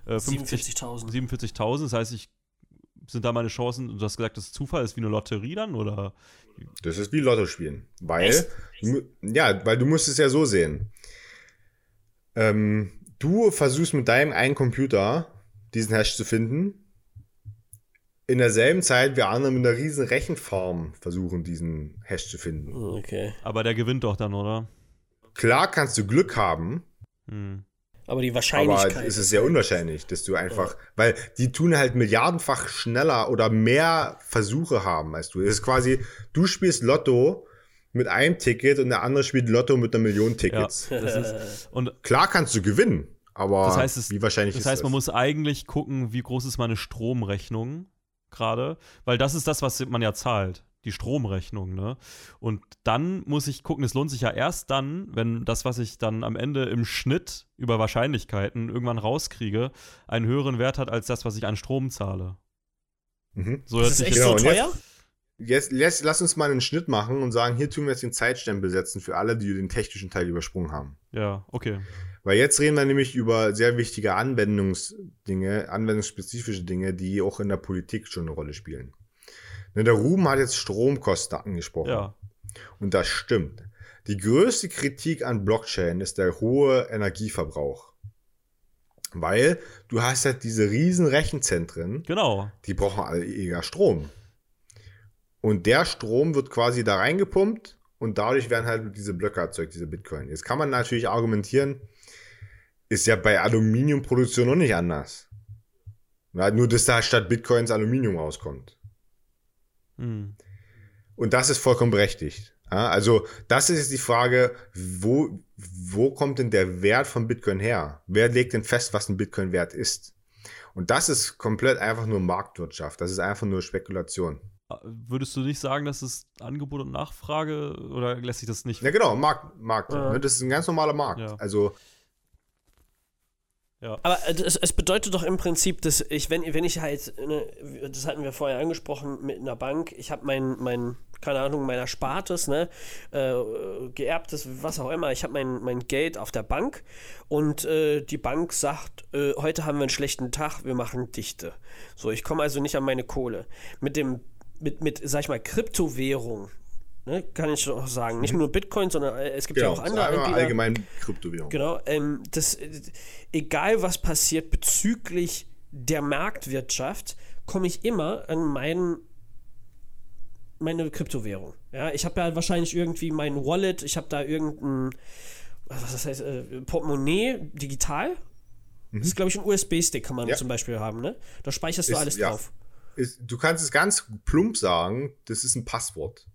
äh, 50 47.000. 47.000. Das heißt, ich sind da meine Chancen, du hast gesagt, das ist Zufall, ist wie eine Lotterie dann oder? Das ist wie Lotto spielen. Weil, Echt? ja, weil du musst es ja so sehen. Ähm, du versuchst mit deinem einen Computer diesen Hash zu finden. In derselben Zeit wir andere mit einer riesen Rechenfarm versuchen, diesen Hash zu finden. Okay. Aber der gewinnt doch dann, oder? Klar kannst du Glück haben, Hm. Aber die aber Wahrscheinlichkeit. es ist sehr unwahrscheinlich, dass du einfach, weil die tun halt milliardenfach schneller oder mehr Versuche haben als du. Es ist quasi, du spielst Lotto mit einem Ticket und der andere spielt Lotto mit einer Million Ja, Tickets. das ist, und Klar kannst du gewinnen, aber Das heißt, es- wie wahrscheinlich das ist heißt, das? man muss eigentlich gucken, wie groß ist meine Stromrechnung gerade, weil das ist das, was man ja zahlt, die Stromrechnung, ne? Und dann muss ich gucken, es lohnt sich ja erst dann, wenn das, was ich dann am Ende im Schnitt über Wahrscheinlichkeiten irgendwann rauskriege, einen höheren Wert hat als das, was ich an Strom zahle. Mhm. So das ist echt Genau, so teuer? Jetzt, jetzt lass uns mal einen Schnitt machen und sagen, hier tun wir jetzt den Zeitstempel setzen für alle, die den technischen Teil übersprungen haben. Ja, okay. Weil jetzt reden wir nämlich über sehr wichtige Anwendungsdinge, anwendungsspezifische Dinge, die auch in der Politik schon eine Rolle spielen. Ne, der Ruben hat jetzt Stromkosten angesprochen. Ja. Und das stimmt. Die größte Kritik an Blockchain ist der hohe Energieverbrauch. Weil du hast halt diese riesen Rechenzentren, Genau. die brauchen alle eher Strom. Und der Strom wird quasi da reingepumpt und dadurch werden halt diese Blöcke erzeugt, diese Bitcoin. Jetzt kann man natürlich argumentieren, ist ja bei Aluminiumproduktion noch nicht anders. Ja, nur, dass da statt Bitcoins Aluminium rauskommt. Hm. Und das ist vollkommen berechtigt. Ja, also, das ist jetzt die Frage, wo, wo kommt denn der Wert von Bitcoin her? Wer legt denn fest, was ein Bitcoin wert ist? Und das ist komplett einfach nur Marktwirtschaft. Das ist einfach nur Spekulation. Würdest du nicht sagen, dass es Angebot und Nachfrage oder lässt sich das nicht? Ja, genau, Markt. Markt Ja. ne? Das ist ein ganz normaler Markt. Ja. Also, Aber äh, es, es bedeutet doch im Prinzip, dass ich, wenn, wenn ich halt, ne, das hatten wir vorher angesprochen, mit einer Bank, ich habe mein, mein, keine Ahnung, mein Erspartes, ne, äh, geerbtes, was auch immer, ich habe mein, mein Geld auf der Bank und äh, die Bank sagt, äh, heute haben wir einen schlechten Tag, wir machen Dichte. So, ich komme also nicht an meine Kohle. Mit dem, mit, mit, sag ich mal, Kryptowährung, ne, kann ich auch sagen, nicht nur Bitcoin, sondern äh, es gibt genau, ja auch andere Anbieter. allgemein Kryptowährung. Genau, ähm, das, egal was passiert bezüglich der Marktwirtschaft, komme ich immer an meinen meine Kryptowährung. Ja, ich habe ja wahrscheinlich irgendwie mein Wallet, ich habe da irgendein, was das heißt, äh, Portemonnaie digital. Das ist, glaube ich, ein USB-Stick kann man Ja. zum Beispiel haben, ne? Da speicherst du Ist- alles ja. drauf. Ist, du kannst es ganz plump sagen, das ist ein Passwort.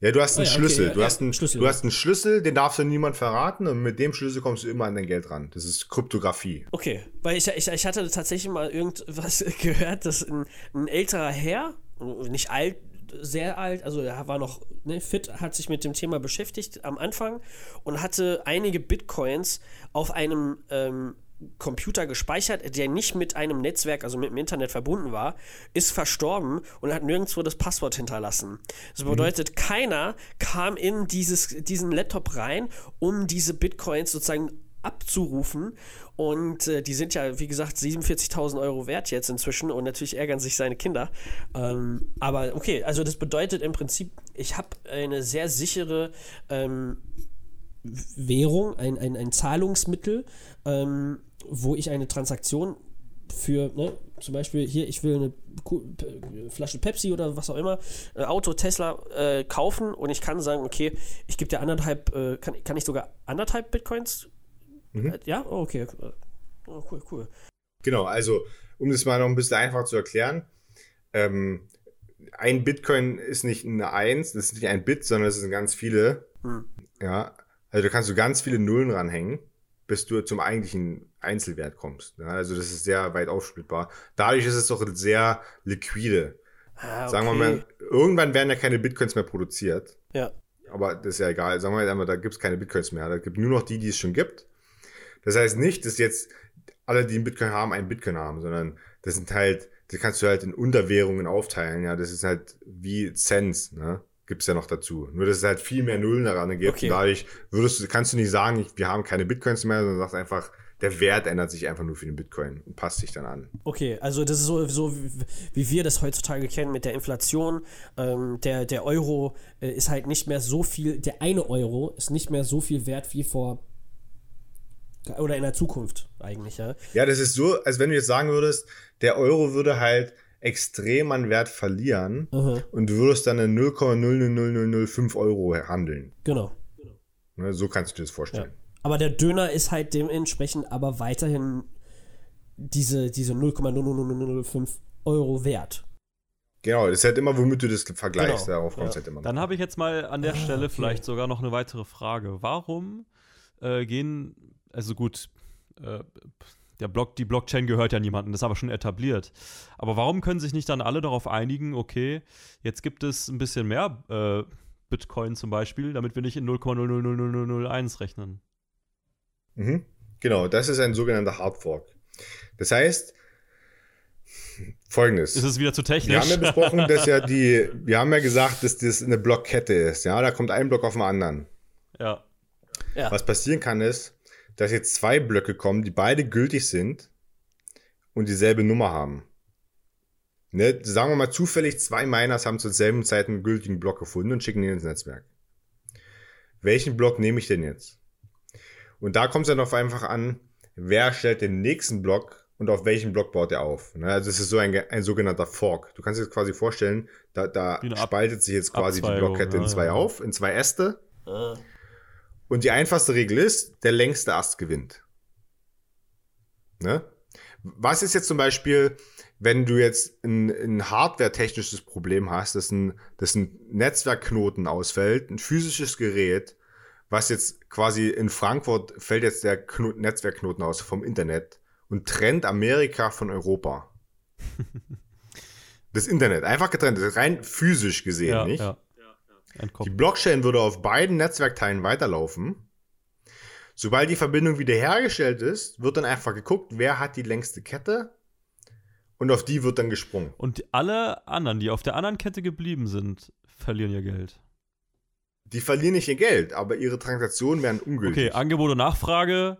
Ja, du hast einen ja, okay, Schlüssel. du, ja, hast einen, Schlüssel, du ja. hast einen Schlüssel, den darfst du niemand verraten und mit dem Schlüssel kommst du immer an dein Geld ran. Das ist Kryptographie. Okay, weil ich, ich, ich hatte tatsächlich mal irgendwas gehört, dass ein, ein älterer Herr, nicht alt, sehr alt, also er war noch ne, fit, hat sich mit dem Thema beschäftigt am Anfang und hatte einige Bitcoins auf einem ähm, Computer gespeichert, der nicht mit einem Netzwerk, also mit dem Internet verbunden war, ist verstorben und hat nirgendwo das Passwort hinterlassen. Das bedeutet, keiner kam in dieses, diesen Laptop rein, um diese Bitcoins sozusagen abzurufen. Und äh, die sind ja, wie gesagt, 47.000 Euro wert jetzt inzwischen und natürlich ärgern sich seine Kinder. Ähm, aber okay, also das bedeutet im Prinzip, ich habe eine sehr sichere ähm, Währung, ein, ein, ein Zahlungsmittel, ähm, wo ich eine Transaktion für, ne, zum Beispiel hier, ich will eine P- Flasche Pepsi oder was auch immer, äh, Auto, Tesla äh, kaufen und ich kann sagen, okay, ich gebe dir anderthalb, äh, kann, kann ich sogar anderthalb Bitcoins? Äh, ja, oh, okay. Oh, cool, cool. Genau, also um das mal noch ein bisschen einfacher zu erklären, ähm, ein Bitcoin ist nicht eine Eins, das ist nicht ein Bit, sondern es sind ganz viele. Hm. Ja, also da kannst du ganz viele Nullen ranhängen, bis du zum eigentlichen Einzelwert kommst. Ja, also das ist sehr weit aufsplittbar. Dadurch ist es doch sehr liquide. Ah, Sagen wir okay. mal, irgendwann werden ja keine Bitcoins mehr produziert. Ja. Aber das ist ja egal. Sagen wir mal, da gibt es keine Bitcoins mehr. Da gibt nur noch die, die es schon gibt. Das heißt nicht, dass jetzt alle, die einen Bitcoin haben, einen Bitcoin haben, sondern das sind halt, die kannst du halt in Unterwährungen aufteilen. Ja, das ist halt wie Cents, ne? Gibt's ja noch dazu. Nur, dass es halt viel mehr Nullen daran gibt. Okay. Und dadurch würdest du, kannst du nicht sagen, ich, wir haben keine Bitcoins mehr, sondern sagst einfach, der Wert ändert sich einfach nur für den Bitcoin und passt sich dann an. Okay, also das ist so, so wie, wie wir das heutzutage kennen mit der Inflation. Ähm, der, der Euro äh, ist halt nicht mehr so viel, der eine Euro ist nicht mehr so viel wert wie vor oder in der Zukunft eigentlich, ja. Ja, das ist so, als wenn du jetzt sagen würdest, der Euro würde halt extrem an Wert verlieren Aha, und du würdest dann in 0,000005 Euro handeln. genau. Ne, so kannst du dir das Ja. vorstellen. Aber der Döner ist halt dementsprechend aber weiterhin diese, diese 0,00005 Euro wert. Genau, das ist halt immer, womit du das vergleichst. Genau, Darauf kommt es ja. halt immer. Dann habe ich jetzt mal an der Ah, Stelle okay. vielleicht sogar noch eine weitere Frage. Warum äh, gehen, also gut, äh, der Block, die Blockchain gehört ja niemandem, das ist aber schon etabliert. Aber warum können sich nicht dann alle darauf einigen, okay, jetzt gibt es ein bisschen mehr äh, Bitcoin zum Beispiel, damit wir nicht in 0,000001 rechnen? Mhm. Genau, das ist ein sogenannter Hard Fork. Das heißt, folgendes. Ist es wieder zu technisch? Wir haben ja besprochen, dass ja die, wir haben ja gesagt, dass das eine Blockkette ist. Ja, da kommt ein Block auf den anderen. ja. Ja. Was passieren kann, ist, dass jetzt zwei Blöcke kommen, die beide gültig sind und dieselbe Nummer haben. Ne? Sagen wir mal zufällig, zwei Miners haben zur selben Zeit einen gültigen Block gefunden und schicken ihn ins Netzwerk. Welchen Block nehme ich denn jetzt? Und da kommt es dann auf einfach an, wer stellt den nächsten Block und auf welchen Block baut er auf. Ne? Also es ist so ein, ein sogenannter Fork. Du kannst dir das quasi vorstellen, da, da spaltet sich jetzt quasi die Blockkette in ja, zwei ja. auf, in zwei Äste. Ah, Und die einfachste Regel ist, der längste Ast gewinnt. Ne? Was ist jetzt zum Beispiel, wenn du jetzt ein, ein hardware-technisches Problem hast, dass ein, dass ein Netzwerkknoten ausfällt, ein physisches Gerät, was jetzt quasi in Frankfurt fällt jetzt der Kno Netzwerkknoten aus vom Internet und trennt Amerika von Europa. das Internet, einfach getrennt, rein physisch gesehen, ja, nicht? ja. Die Entkoppelt. Blockchain würde auf beiden Netzwerkteilen weiterlaufen. Sobald die Verbindung wiederhergestellt ist, wird dann einfach geguckt, wer hat die längste Kette und auf die wird dann gesprungen. Und alle anderen, die auf der anderen Kette geblieben sind, verlieren ihr Geld. Die verlieren nicht ihr Geld, aber ihre Transaktionen werden ungültig. Okay, Angebot und Nachfrage.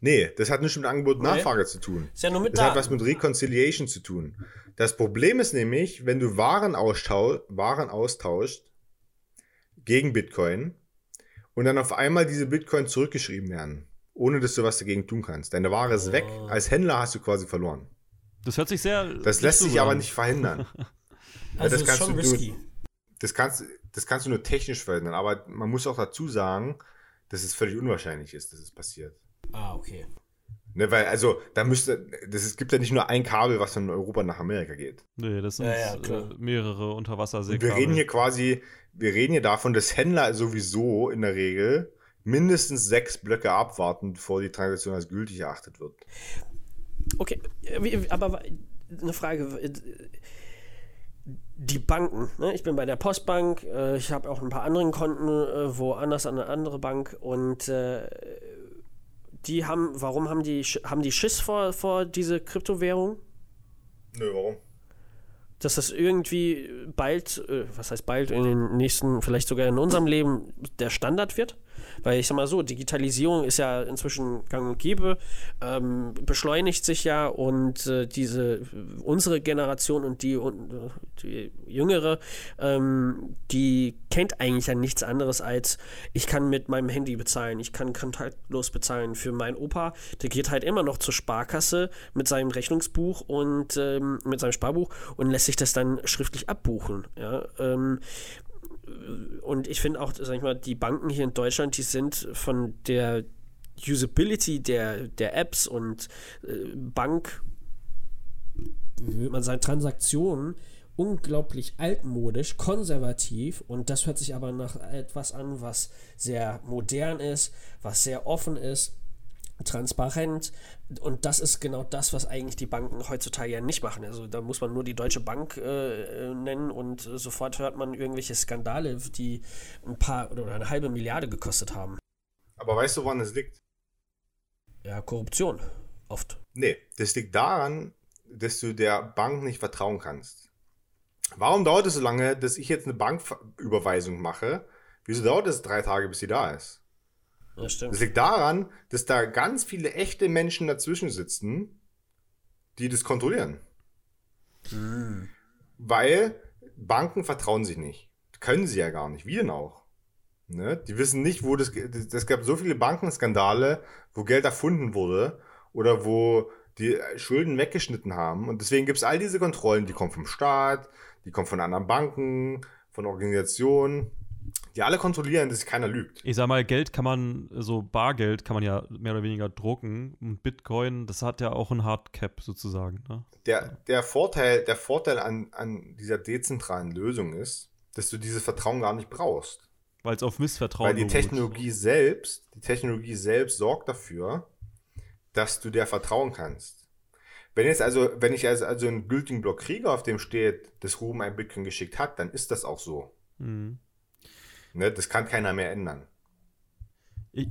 Nee, das hat nichts mit Angebot und. Nachfrage zu tun. ist ja nur mit Das hat Daten. was mit Reconciliation zu tun. Das Problem ist nämlich, wenn du Waren, austau Waren austauscht gegen Bitcoin und dann auf einmal diese Bitcoin zurückgeschrieben werden, ohne dass du was dagegen tun kannst. Deine Ware ist weg. Oh. Als Händler hast du quasi verloren. Das hört sich sehr. Das lässt sich aber nicht verhindern. also das ist kannst schon du- risky. Das kannst, das kannst du nur technisch verhindern. Aber man muss auch dazu sagen, dass es völlig unwahrscheinlich ist, dass es passiert. Ah, okay. Ne, weil, also, da müsste, das, es gibt ja nicht nur ein Kabel, was von Europa nach Amerika geht. Nee, das sind Ja, ja, äh, mehrere Unterwasserseekabel. wir reden hier quasi, wir reden hier davon, dass Händler sowieso in der Regel mindestens sechs Blöcke abwarten, bevor die Transaktion als gültig erachtet wird. Okay, äh, aber eine Frage. Die Banken, ne? ich bin bei der Postbank, äh, ich habe auch ein paar anderen Konten äh, woanders an eine andere Bank und äh, die haben, warum haben die, haben die Schiss vor, vor diese Kryptowährung? Nö, warum? Dass das irgendwie bald, äh, was heißt bald, in den nächsten, vielleicht sogar in unserem Leben der Standard wird? Weil ich sag mal so, Digitalisierung ist ja inzwischen gang und gäbe, ähm, beschleunigt sich ja und äh, diese, unsere Generation und die, und, äh, die jüngere, ähm, die kennt eigentlich ja nichts anderes als, ich kann mit meinem Handy bezahlen, ich kann kontaktlos bezahlen. Für meinen Opa, der geht halt immer noch zur Sparkasse mit seinem Rechnungsbuch und ähm, mit seinem Sparbuch und lässt sich das dann schriftlich abbuchen. Ja, ähm, und ich finde auch, sag ich mal, die Banken hier in Deutschland, die sind von der Usability der, der Apps und äh, Bank, wie man sagen, Transaktionen unglaublich altmodisch, konservativ. Und das hört sich aber nach etwas an, was sehr modern ist, was sehr offen ist, transparent und das ist genau das, was eigentlich die Banken heutzutage ja nicht machen. Also da muss man nur die Deutsche Bank äh, nennen und sofort hört man irgendwelche Skandale, die ein paar oder eine halbe Milliarde gekostet haben. Aber weißt du, woran es liegt? Ja, Korruption. Oft. Nee, das liegt daran, dass du der Bank nicht vertrauen kannst. Warum dauert es so lange, dass ich jetzt eine Banküberweisung mache? Wieso dauert es drei Tage, bis sie da ist? Das stimmt. Das liegt daran, dass da ganz viele echte Menschen dazwischen sitzen, die das kontrollieren. Mhm. Weil Banken vertrauen sich nicht. Können sie ja gar nicht. Wie denn auch? Ne? Die wissen nicht, wo das. Es gab so viele Bankenskandale, wo Geld erfunden wurde oder wo die Schulden weggeschnitten haben. Und deswegen gibt es all diese Kontrollen, die kommen vom Staat, die kommen von anderen Banken, von Organisationen, die alle kontrollieren, dass keiner lügt. Ich sag mal, Geld kann man, so Bargeld kann man ja mehr oder weniger drucken. Und Bitcoin, das hat ja auch ein Hardcap sozusagen. Ne? Der, der Vorteil, der Vorteil an, an dieser dezentralen Lösung ist, dass du dieses Vertrauen gar nicht brauchst. Weil es auf Missvertrauen Weil die Technologie selbst, die Technologie selbst sorgt dafür, dass du der vertrauen kannst. Wenn jetzt also, wenn ich also, also einen gültigen Block kriege, auf dem steht, dass Ruben ein Bitcoin geschickt hat, dann ist das auch so. Mhm. Ne, das kann keiner mehr ändern. Ich,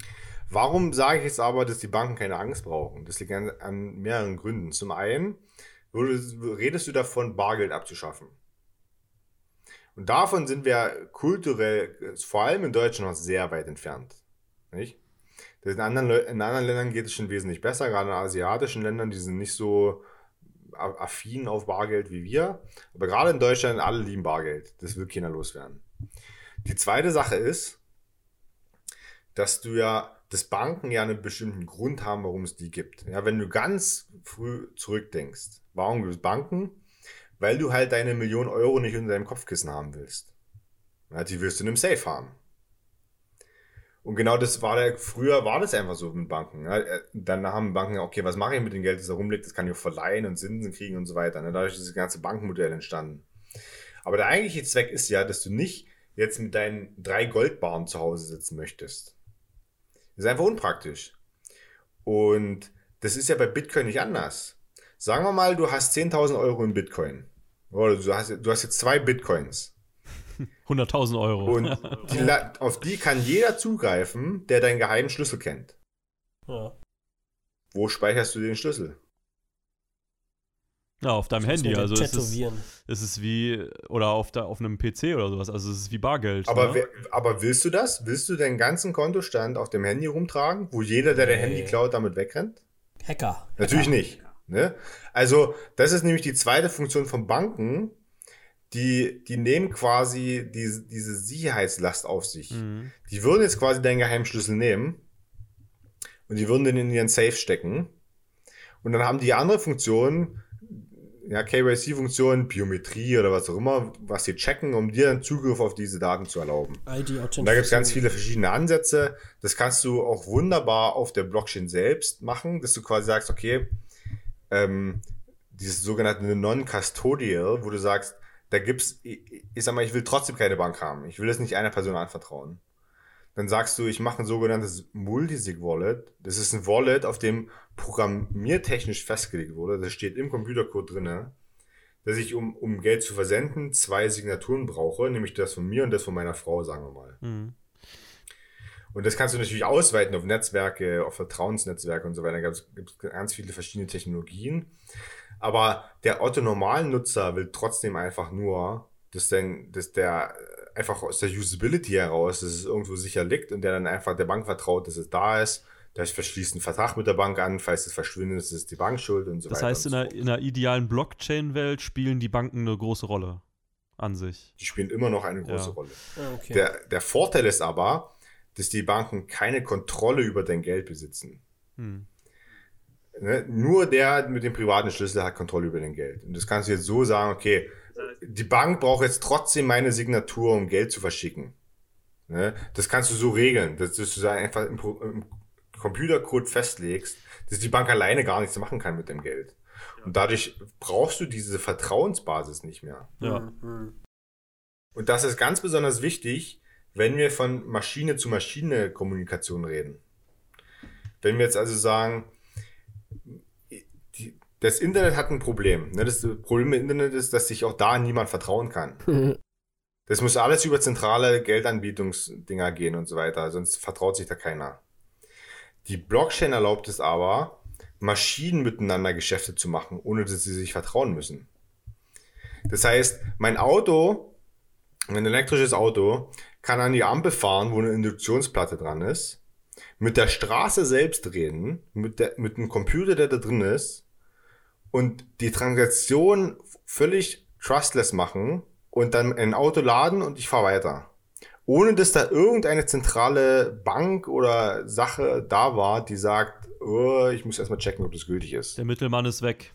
Warum sage ich jetzt aber, dass die Banken keine Angst brauchen? Das liegt an, an mehreren Gründen. Zum einen würdest, redest du davon, Bargeld abzuschaffen. Und davon sind wir kulturell, vor allem in Deutschland, noch sehr weit entfernt. Nicht? In anderen, in anderen Ländern geht es schon wesentlich besser, gerade in asiatischen Ländern, die sind nicht so affin auf Bargeld wie wir. Aber gerade in Deutschland, alle lieben Bargeld. Das will keiner loswerden. Die zweite Sache ist, dass du ja, dass Banken ja einen bestimmten Grund haben, warum es die gibt. Ja, wenn du ganz früh zurückdenkst, warum gibt es Banken? Weil du halt deine Million Euro nicht unter deinem Kopfkissen haben willst. Ja, die willst du in einem Safe haben. Und genau das war der, früher war das einfach so mit Banken. Ja. Äh, Dann haben Banken, okay, was mache ich mit dem Geld, das da rumliegt, das kann ich auch verleihen und Zinsen kriegen und so weiter. Ne? Dadurch ist das ganze Bankenmodell entstanden. Aber der eigentliche Zweck ist ja, dass du nicht jetzt mit deinen drei Goldbarren zu Hause sitzen möchtest. Das ist einfach unpraktisch. Und das ist ja bei Bitcoin nicht anders. Sagen wir mal, du hast 10.000 Euro in Bitcoin. Oder du hast, du hast jetzt zwei Bitcoins. 100.000 Euro. Und die, auf die kann jeder zugreifen, der deinen geheimen Schlüssel kennt. Ja. Wo speicherst du den Schlüssel? Ja, auf deinem Handy. Also es ist, tätowieren. es ist wie, oder auf, der, auf einem PC oder sowas. Also es ist wie Bargeld. Aber, ne? wer- aber willst du das? Willst du deinen ganzen Kontostand auf dem Handy rumtragen, wo jeder, der dein Nee. Handy klaut, damit wegrennt? Hacker. Natürlich Hacker. nicht. Ne? Also, das ist nämlich die zweite Funktion von Banken. Die, die nehmen quasi diese, diese Sicherheitslast auf sich. Mhm. Die würden jetzt quasi deinen Geheimschlüssel nehmen und die würden den in ihren Safe stecken. Und dann haben die andere Funktion, ja, KYC-Funktion, Biometrie oder was auch immer, was sie checken, um dir dann Zugriff auf diese Daten zu erlauben. ID Und da gibt es ganz viele verschiedene Ansätze. Das kannst du auch wunderbar auf der Blockchain selbst machen, dass du quasi sagst, okay, ähm, dieses sogenannte Non-Custodial, wo du sagst, da gibt's, ich, ich sag mal, ich will trotzdem keine Bank haben. Ich will es nicht einer Person anvertrauen. Dann sagst du, ich mache ein sogenanntes Multisig-Wallet. Das ist ein Wallet, auf dem programmiertechnisch festgelegt wurde. Das steht im Computercode drinne, dass ich, um, um Geld zu versenden, zwei Signaturen brauche, nämlich das von mir und das von meiner Frau, sagen wir mal. Mhm. Und das kannst du natürlich ausweiten auf Netzwerke, auf Vertrauensnetzwerke und so weiter. Da gibt es ganz viele verschiedene Technologien. Aber der Otto Normalnutzer will trotzdem einfach nur, dass, denn, dass der einfach aus der Usability heraus, dass es irgendwo sicher liegt und der dann einfach der Bank vertraut, dass es da ist. Der verschließt einen Vertrag mit der Bank an, falls es verschwindet, ist es die Bank schuld und so Das weiter. heißt, und in so einer, in einer idealen Blockchain-Welt spielen die Banken eine große Rolle an sich. Die spielen immer noch eine große Ja. Rolle. Ah, okay. Der, der Vorteil ist aber, dass die Banken keine Kontrolle über dein Geld besitzen. Hm. Ne? Nur der mit dem privaten Schlüssel hat Kontrolle über dein Geld. Und das kannst du jetzt so sagen, okay, die Bank braucht jetzt trotzdem meine Signatur, um Geld zu verschicken. Ne? Das kannst du so regeln, dass, dass du da einfach im, im Computercode festlegst, dass die Bank alleine gar nichts machen kann mit dem Geld. Und dadurch brauchst du diese Vertrauensbasis nicht mehr. Ja. Und das ist ganz besonders wichtig, wenn wir von Maschine zu Maschine Kommunikation reden. Wenn wir jetzt also sagen, das Internet hat ein Problem. Ne? Das Problem im Internet ist, dass sich auch da niemand vertrauen kann. Das muss alles über zentrale Geldanbietungsdinger gehen und so weiter, sonst vertraut sich da keiner. Die Blockchain erlaubt es aber, Maschinen miteinander Geschäfte zu machen, ohne dass sie sich vertrauen müssen. Das heißt, mein Auto, ein elektrisches Auto, kann an die Ampel fahren, wo eine Induktionsplatte dran ist, mit der Straße selbst reden, mit, der, mit dem Computer, der da drin ist, und die Transaktion völlig trustless machen und dann ein Auto laden und ich fahre weiter. Ohne dass da irgendeine zentrale Bank oder Sache da war, die sagt, oh, ich muss erstmal checken, ob das gültig ist. Der Mittelmann ist weg.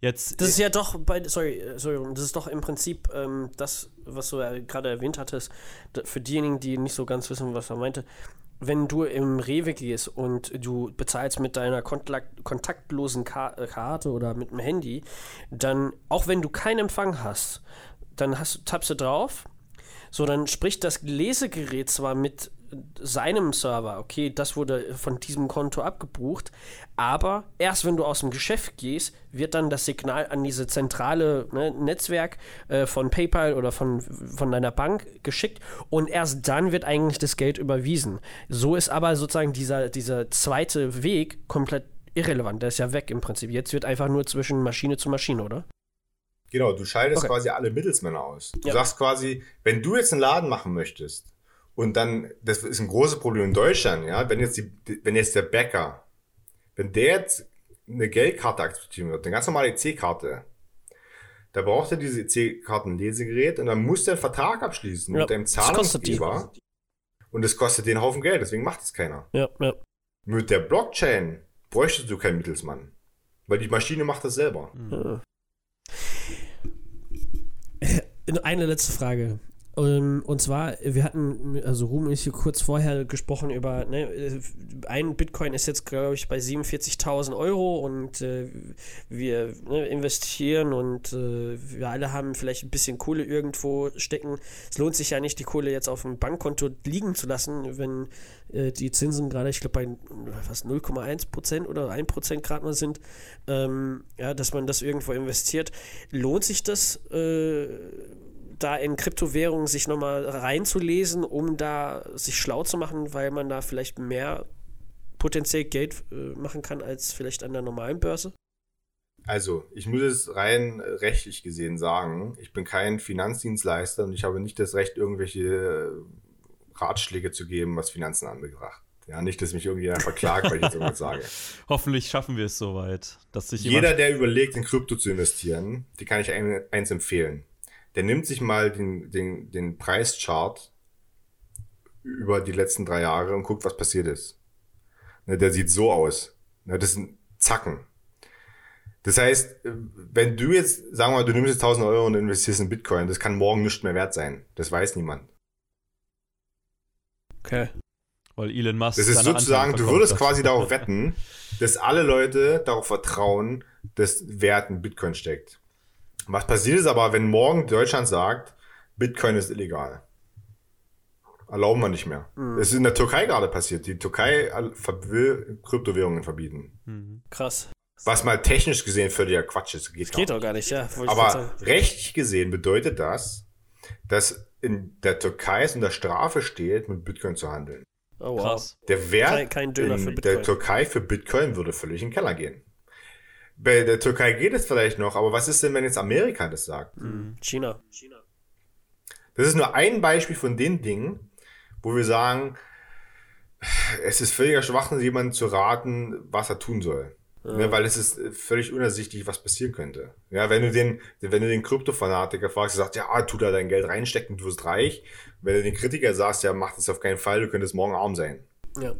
Jetzt. Das ist ja doch bei, sorry, äh, sorry, das ist doch im Prinzip ähm, das, was du ja gerade erwähnt hattest, für diejenigen, die nicht so ganz wissen, was er meinte. Wenn du im Rewe gehst und du bezahlst mit deiner Kontakt kontaktlosen äh, Karte oder mit dem Handy, dann, auch wenn du keinen Empfang hast, dann hast, tappst du drauf, so dann spricht das Lesegerät zwar mit seinem Server, okay, das wurde von diesem Konto abgebucht, aber erst wenn du aus dem Geschäft gehst, wird dann das Signal an diese zentrale ne, Netzwerk äh, von PayPal oder von, von deiner Bank geschickt und erst dann wird eigentlich das Geld überwiesen. So ist aber sozusagen dieser, dieser zweite Weg komplett irrelevant, der ist ja weg im Prinzip. Jetzt wird einfach nur zwischen Maschine zu Maschine, oder? Genau, du schaltest okay. quasi alle Mittelsmänner aus. Du ja. sagst quasi, wenn du jetzt einen Laden machen möchtest, und dann, das ist ein großes Problem in Deutschland, ja, wenn jetzt die, wenn jetzt der Bäcker, wenn der jetzt eine Geldkarte akzeptieren wird, eine ganz normale EC-Karte, da braucht er diese EC-Karten-Lesegerät und dann muss der einen Vertrag abschließen ja, mit dem Zahlungsgeber. Und das kostet den Haufen Geld, deswegen macht es keiner. Ja, ja. Mit der Blockchain bräuchtest du keinen Mittelsmann. Weil die Maschine macht das selber. Mhm. Eine letzte Frage. Ähm, und zwar, wir hatten, also Ruhm ist hier kurz vorher gesprochen über, ne, ein Bitcoin ist jetzt, glaube ich, bei 47.000 Euro und äh, wir ne, investieren und äh, wir alle haben vielleicht ein bisschen Kohle irgendwo stecken. Es lohnt sich ja nicht, die Kohle jetzt auf dem Bankkonto liegen zu lassen, wenn äh, die Zinsen gerade, ich glaube, bei fast 0,1% oder 1% gerade mal sind, ähm, ja, dass man das irgendwo investiert. Lohnt sich das? Äh, da in Kryptowährungen sich nochmal reinzulesen, um da sich schlau zu machen, weil man da vielleicht mehr potenziell Geld äh, machen kann als vielleicht an der normalen Börse? Also, ich muss es rein rechtlich gesehen sagen, ich bin kein Finanzdienstleister und ich habe nicht das Recht, irgendwelche Ratschläge zu geben, was Finanzen anbetracht. Ja, nicht, dass mich irgendjemand verklagt, weil ich jetzt irgendwas sage. Hoffentlich schaffen wir es soweit, dass sich Jeder, der überlegt, in Krypto zu investieren, die kann ich eins empfehlen der nimmt sich mal den, den, den Preischart über die letzten drei Jahre und guckt, was passiert ist. Ne, der sieht so aus. Ne, das sind Zacken. Das heißt, wenn du jetzt, sagen wir mal, du nimmst jetzt 1000 Euro und investierst in Bitcoin, das kann morgen nicht mehr wert sein. Das weiß niemand. Okay. Weil Elon Musk. Das ist sozusagen, du würdest quasi darauf wetten, dass alle Leute darauf vertrauen, dass Wert in Bitcoin steckt. Was passiert ist aber, wenn morgen Deutschland sagt, Bitcoin ist illegal? Erlauben wir nicht mehr. Mhm. Es ist in der Türkei gerade passiert. Die Türkei will Kryptowährungen verbieten. Mhm. Krass. Was mal technisch gesehen völliger Quatsch ist. Geht, geht doch gar nicht, ja. Aber rechtlich gesehen bedeutet das, dass in der Türkei es unter Strafe steht, mit Bitcoin zu handeln. Oh, wow. Krass. Der Wert kein, kein in der Türkei für Bitcoin würde völlig in den Keller gehen. Bei der Türkei geht es vielleicht noch, aber was ist denn, wenn jetzt Amerika das sagt? Mhm. China. China. Das ist nur ein Beispiel von den Dingen, wo wir sagen, es ist völliger Schwachsinn, jemandem zu raten, was er tun soll. Ja. Ne, weil es ist völlig unersichtlich, was passieren könnte. Ja, wenn du den, wenn du den Krypto-Fanatiker fragst, der sagt, ja, tu da dein Geld reinstecken, du wirst reich. Wenn du den Kritiker sagst, ja, mach das auf keinen Fall, du könntest morgen arm sein. Ja.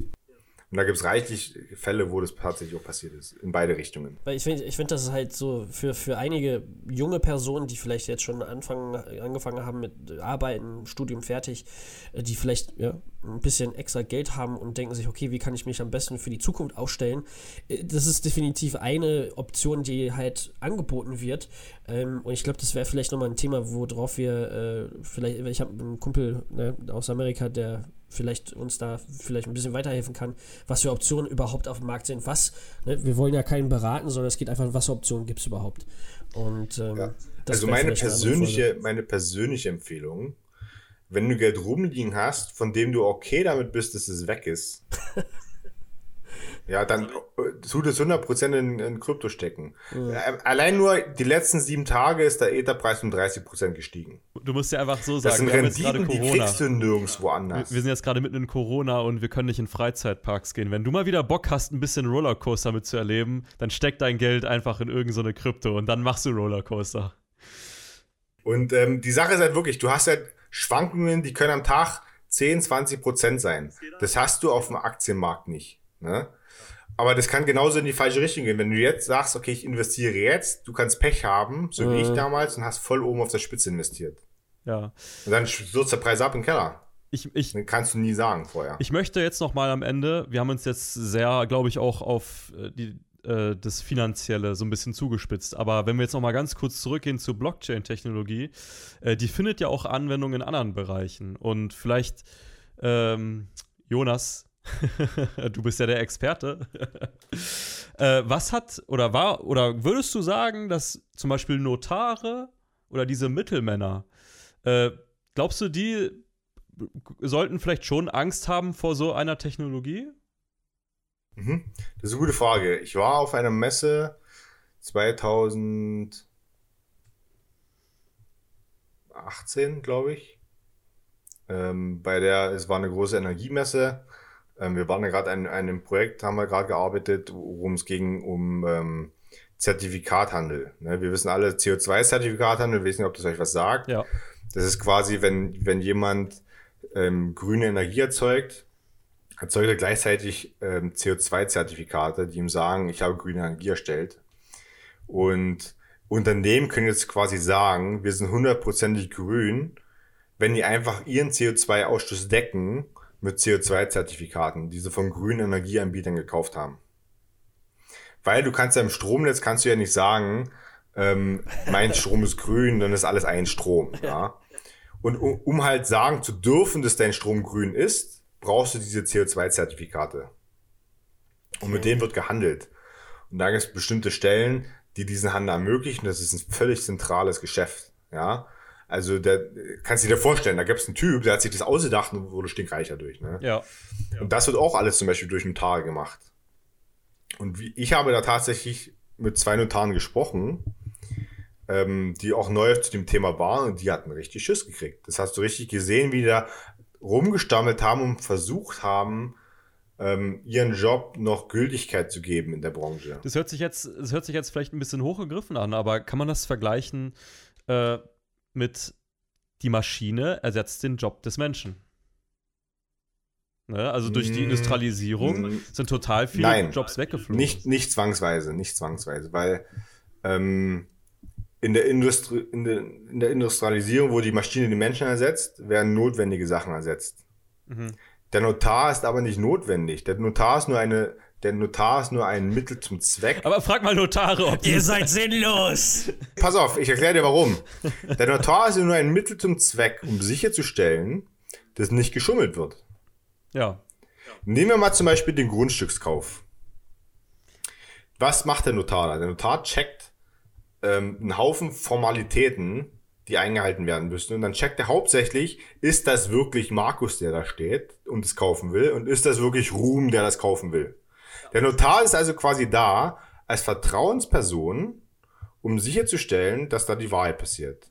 Und da gibt es reichlich Fälle, wo das tatsächlich auch passiert ist. In beide Richtungen. Weil ich finde, ich find, das ist halt so für, für einige junge Personen, die vielleicht jetzt schon anfangen, angefangen haben mit Arbeiten, Studium fertig, äh, die vielleicht ja, ein bisschen extra Geld haben und denken sich, okay, wie kann ich mich am besten für die Zukunft aufstellen? Äh, das ist definitiv eine Option, die halt angeboten wird. Ähm, und ich glaube, das wäre vielleicht nochmal ein Thema, worauf wir äh, vielleicht, ich habe einen Kumpel ne, aus Amerika, der vielleicht uns da vielleicht ein bisschen weiterhelfen kann, was für Optionen überhaupt auf dem Markt sind. Was, ne, wir wollen ja keinen beraten, sondern es geht einfach, was für Optionen gibt es überhaupt. Und ähm, ja. also meine persönliche, meine persönliche Empfehlung wenn du Geld rumliegen hast, von dem du okay damit bist, dass es weg ist, ja, dann äh, tut es 100% in, in Krypto stecken. Ja. Allein nur die letzten sieben Tage ist der Etherpreis um 30% gestiegen. Du musst ja einfach so sagen, das sind wir haben jetzt Renditen, gerade die Corona. kriegst du nirgendwo anders. Wir sind jetzt gerade mitten in Corona und wir können nicht in Freizeitparks gehen. Wenn du mal wieder Bock hast, ein bisschen Rollercoaster mitzuerleben, dann steck dein Geld einfach in irgendeine so eine Krypto und dann machst du Rollercoaster. Und ähm, die Sache ist halt wirklich, du hast halt Schwankungen, die können am Tag 10, 20 Prozent sein. Das hast du auf dem Aktienmarkt nicht. Ne? Aber das kann genauso in die falsche Richtung gehen. Wenn du jetzt sagst, okay, ich investiere jetzt, du kannst Pech haben, so wie ich damals, und hast voll oben auf der Spitze investiert. Ja. Und dann stürzt der Preis ab den Keller. Ich, ich, Den kannst du nie sagen vorher. ich möchte jetzt noch mal am Ende, wir haben uns jetzt sehr, glaube ich, auch auf äh, die, äh, das Finanzielle so ein bisschen zugespitzt. Aber wenn wir jetzt noch mal ganz kurz zurückgehen zur Blockchain-Technologie, äh, die findet ja auch Anwendung in anderen Bereichen. Und vielleicht, ähm, Jonas, du bist ja der Experte. äh, was hat oder war oder würdest du sagen, dass zum Beispiel Notare oder diese Mittelmänner, äh, glaubst du, die sollten vielleicht schon Angst haben vor so einer Technologie? Mhm. Das ist eine gute Frage. Ich war auf einer Messe 2018, glaube ich. Ähm, bei der, es war eine große Energiemesse. Ähm, wir waren ja gerade an einem Projekt, haben wir gerade gearbeitet, worum es ging um ähm, Zertifikathandel. Ne? Wir wissen alle CO2-Zertifikathandel, wir wissen nicht, ob das euch was sagt. Ja. Das ist quasi, wenn, wenn jemand ähm, grüne Energie erzeugt, erzeugt er gleichzeitig ähm, CO2-Zertifikate, die ihm sagen, ich habe grüne Energie erstellt. Und Unternehmen können jetzt quasi sagen, wir sind hundertprozentig grün, wenn die einfach ihren CO2-Ausstoß decken mit CO2-Zertifikaten, die sie von grünen Energieanbietern gekauft haben. Weil du kannst ja im Stromnetz kannst du ja nicht sagen, ähm, mein Strom ist grün, dann ist alles ein Strom. Ja? Und um, um halt sagen zu dürfen, dass dein Strom grün ist, brauchst du diese CO2-Zertifikate. Und mit denen wird gehandelt. Und da gibt es bestimmte Stellen, die diesen Handel ermöglichen. Das ist ein völlig zentrales Geschäft. Ja, also der kannst du dir vorstellen, da gibt es einen Typ, der hat sich das ausgedacht und wurde stinkreich dadurch. Ne? Ja. Und das wird auch alles zum Beispiel durch Notare gemacht. Und wie, ich habe da tatsächlich mit zwei Notaren gesprochen, ähm, die auch neu zu dem Thema waren und die hatten richtig Schiss gekriegt. Das hast du richtig gesehen, wie die da rumgestammelt haben und versucht haben, ähm, ihren Job noch Gültigkeit zu geben in der Branche. Das hört sich jetzt, das hört sich jetzt vielleicht ein bisschen hochgegriffen an, aber kann man das vergleichen äh, mit die Maschine ersetzt den Job des Menschen? Ne? Also durch die Mm, Industrialisierung mm. sind total viele Nein. Jobs weggeflogen. Nicht, nicht zwangsweise, nicht zwangsweise, weil ähm, in, der Industrie, in, der, in der Industrialisierung, wo die Maschine den Menschen ersetzt, werden notwendige Sachen ersetzt. Mhm. Der Notar ist aber nicht notwendig. Der Notar ist nur eine, der Notar ist nur ein Mittel zum Zweck. Aber frag mal Notare, ob Ihr seid sinnlos! Pass auf, ich erkläre dir warum. Der Notar ist nur ein Mittel zum Zweck, um sicherzustellen, dass nicht geschummelt wird. Ja. Nehmen wir mal zum Beispiel den Grundstückskauf. Was macht der Notar da? Der Notar checkt ähm, einen Haufen Formalitäten, die eingehalten werden müssen. Und dann checkt er hauptsächlich, ist das wirklich Markus, der da steht und es kaufen will? Und ist das wirklich Ruhm, der das kaufen will? Der Notar ist also quasi da als Vertrauensperson, um sicherzustellen, dass da die Wahrheit passiert.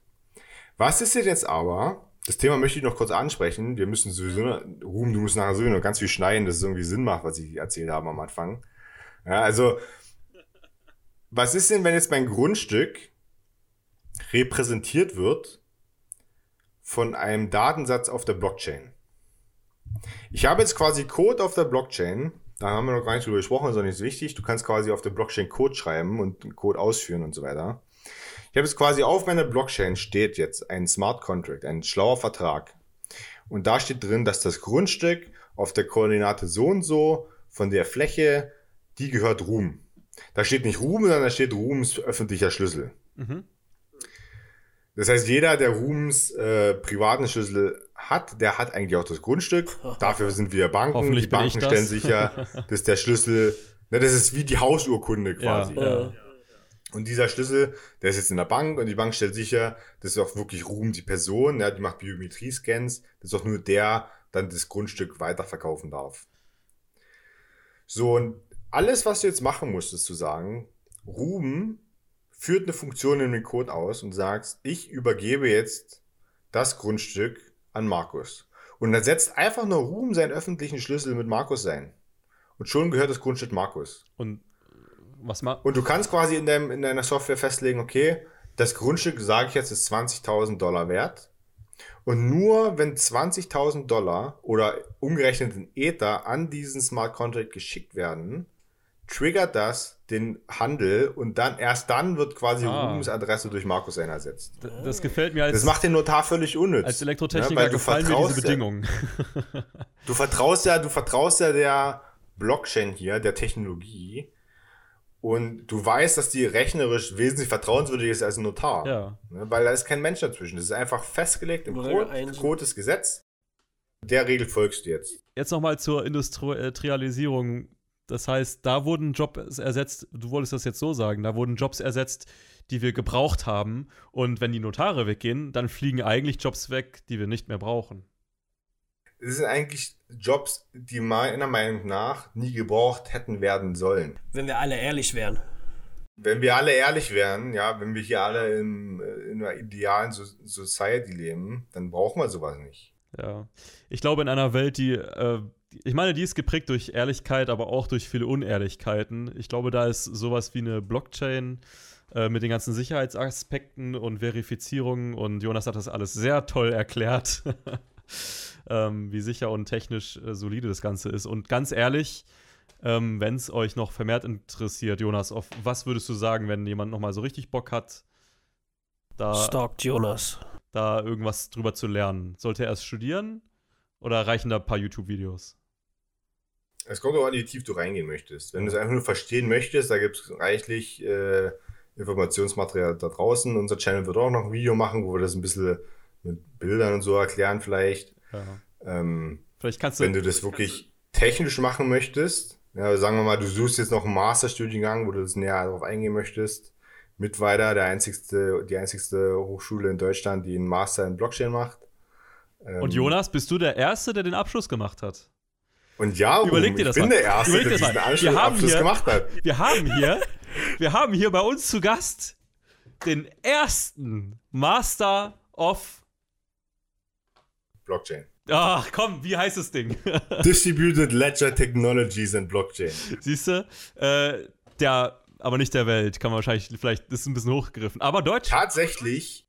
Was ist denn jetzt aber, das Thema möchte ich noch kurz ansprechen, wir müssen sowieso, Ruhm, du musst nachher sowieso noch ganz viel schneiden, dass es irgendwie Sinn macht, was ich erzählt habe am Anfang. Ja, also, was ist denn, wenn jetzt mein Grundstück repräsentiert wird von einem Datensatz auf der Blockchain? Ich habe jetzt quasi Code auf der Blockchain, da haben wir noch gar nicht drüber gesprochen, ist auch nicht so wichtig. Du kannst quasi auf der Blockchain Code schreiben und Code ausführen und so weiter. Ich habe jetzt quasi auf meiner Blockchain steht jetzt ein Smart Contract, ein schlauer Vertrag. Und da steht drin, dass das Grundstück auf der Koordinate so und so von der Fläche, die gehört Ruhm. Da steht nicht Ruhm, sondern da steht Ruhms öffentlicher Schlüssel. Mhm. Das heißt, jeder, der Ruhms äh, privaten Schlüssel hat, der hat eigentlich auch das Grundstück. Dafür sind wir Banken. Hoffentlich die bin Banken ich das. stellen sicher, dass der Schlüssel, ne, das ist wie die Hausurkunde Ja, quasi. ja. Und dieser Schlüssel, der ist jetzt in der Bank und die Bank stellt sicher, das ist auch wirklich Ruhm die Person, ja, die macht Biometrie-Scans, das ist auch nur der dann das Grundstück weiterverkaufen darf. So, und alles, was du jetzt machen musst, ist zu sagen, Ruben führt eine Funktion in den Code aus und sagst, ich übergebe jetzt das Grundstück an Markus. Und dann setzt einfach nur Ruben seinen öffentlichen Schlüssel mit Markus sein. Und schon gehört das Grundstück Markus. Und was mal. Und du kannst quasi in, deinem, in deiner Software festlegen, okay, das Grundstück, sage ich jetzt, ist 20.000 Dollar wert. Und nur wenn 20.000 Dollar oder umgerechnet in Ether an diesen Smart Contract geschickt werden, triggert das den Handel und dann erst dann wird quasi Ah. Rubens Adresse durch Markus N ersetzt. D- Das gefällt mir als, Das macht den Notar völlig unnütz. als Ja, Elektrotechniker weil du gefallen mir vertraust diese ja- Bedingungen. Du vertraust ja, du vertraust ja der Blockchain hier, der Technologie. Und du weißt, dass die rechnerisch wesentlich vertrauenswürdiger ist als ein Notar. Ja. Ne, Weil da ist kein Mensch dazwischen. Das ist einfach festgelegt im Code. ein- Code ist Gesetz. Der Regel folgst du jetzt. Jetzt nochmal zur Industrialisierung. Das heißt, da wurden Jobs ersetzt, du wolltest das jetzt so sagen, da wurden Jobs ersetzt, die wir gebraucht haben. Und wenn die Notare weggehen, dann fliegen eigentlich Jobs weg, die wir nicht mehr brauchen. Das sind eigentlich Jobs, die meiner Meinung nach nie gebraucht hätten werden sollen. Wenn wir alle ehrlich wären. Wenn wir alle ehrlich wären, ja, wenn wir hier alle im, äh, in einer idealen so Society leben, dann brauchen wir sowas nicht. Ja. Ich glaube, in einer Welt, die, äh, ich meine, die ist geprägt durch Ehrlichkeit, aber auch durch viele Unehrlichkeiten. Ich glaube, da ist sowas wie eine Blockchain äh, mit den ganzen Sicherheitsaspekten und Verifizierungen und Jonas hat das alles sehr toll erklärt, ähm, wie sicher und technisch äh, solide das Ganze ist. Und ganz ehrlich, ähm, wenn es euch noch vermehrt interessiert, Jonas, auf was würdest du sagen, wenn jemand nochmal so richtig Bock hat, da Stalkt Jonas. da irgendwas drüber zu lernen? Sollte er erst studieren oder reichen da ein paar YouTube-Videos? Es kommt auch an, wie tief du reingehen möchtest. Wenn du es einfach nur verstehen möchtest, da gibt es reichlich äh, Informationsmaterial da draußen. Unser Channel wird auch noch ein Video machen, wo wir das ein bisschen mit Bildern und so erklären vielleicht. Ähm, Vielleicht kannst du. wenn du das wirklich technisch machen möchtest, ja, sagen wir mal, du suchst jetzt noch einen Masterstudiengang, wo du das näher darauf eingehen möchtest. Mittweiter, der einzigste, die einzigste Hochschule in Deutschland, die einen Master in Blockchain macht. Ähm, und Jonas, bist du der Erste, der den Abschluss gemacht hat? Und ja, Überleg dir das ich bin mal. der Erste, Überleg der diesen mal. Wir haben Abschluss hier- gemacht hat. Wir haben hier, wir haben hier bei uns zu Gast den ersten Master of. Blockchain. Ach komm, wie heißt das Ding? Distributed Ledger Technologies and Blockchain. Siehst du? Äh, der, aber nicht der Welt, kann man wahrscheinlich, vielleicht das ist ein bisschen hochgegriffen. Aber Deutsch. Tatsächlich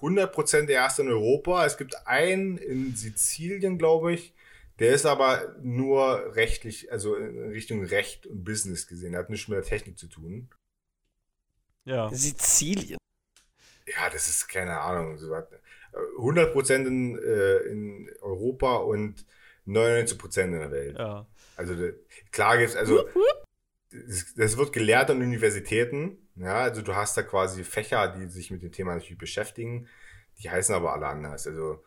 100% der erste in Europa. Es gibt einen in Sizilien, glaube ich. Der ist aber nur rechtlich, also in Richtung Recht und Business gesehen. Der hat nichts mit der Technik zu tun. Ja. Sizilien. Ja, das ist keine Ahnung. so was. 100% in, äh, in Europa und 99% in der Welt. Ja. Also klar gibt's, also das, das wird gelehrt an Universitäten. Ja, also du hast da quasi Fächer, die sich mit dem Thema natürlich beschäftigen. Die heißen aber alle anders. Also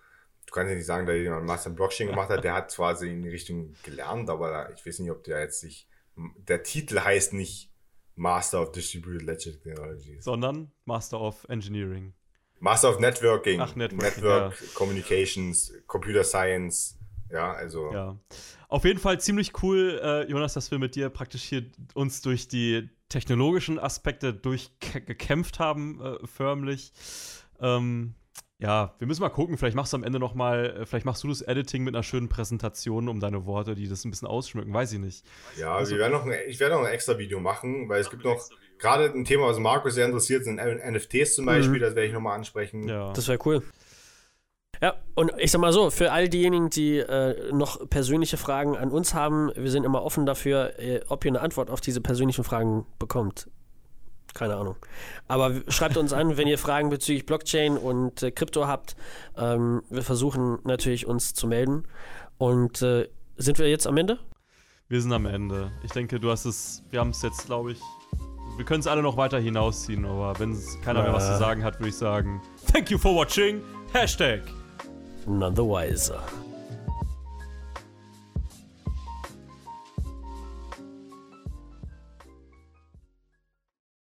du kannst ja nicht sagen, da jemand Master in Blockchain gemacht hat, der hat zwar in die Richtung gelernt, aber ich weiß nicht, ob der jetzt sich, der Titel heißt nicht Master of Distributed Ledger Technologies. Sondern Master of Engineering. Master of Networking, Ach, Networking, Network Communications, Computer Science. Ja, also Ja. Auf jeden Fall ziemlich cool, äh, Jonas, dass wir mit dir praktisch hier uns durch die technologischen Aspekte durchgekämpft haben, äh, förmlich. Ähm, ja, wir müssen mal gucken, vielleicht machst du am Ende noch mal, äh, vielleicht machst du das Editing mit einer schönen Präsentation um deine Worte, die das ein bisschen ausschmücken, weiß ich nicht. Ja, Also- wir werden noch ein, ich werde noch ein extra Video machen, weil es gibt noch gerade ein Thema, was Markus sehr interessiert, sind NFTs zum Beispiel, das werde ich nochmal ansprechen. Ja. Das wäre cool. Ja, und ich sag mal so, für all diejenigen, die äh, noch persönliche Fragen an uns haben, wir sind immer offen dafür, äh, ob ihr eine Antwort auf diese persönlichen Fragen bekommt. Keine Ahnung. Aber schreibt uns an, wenn ihr Fragen bezüglich Blockchain und äh, Krypto habt. Ähm, wir versuchen natürlich uns zu melden. Und äh, sind wir jetzt am Ende? Wir sind am Ende. Ich denke, du hast es, wir haben es jetzt, glaube ich, wir können es alle noch weiter hinausziehen, aber wenn es keiner mehr was zu Ja. sagen hat, würde ich sagen, thank you for watching, Hashtag. None the wiser.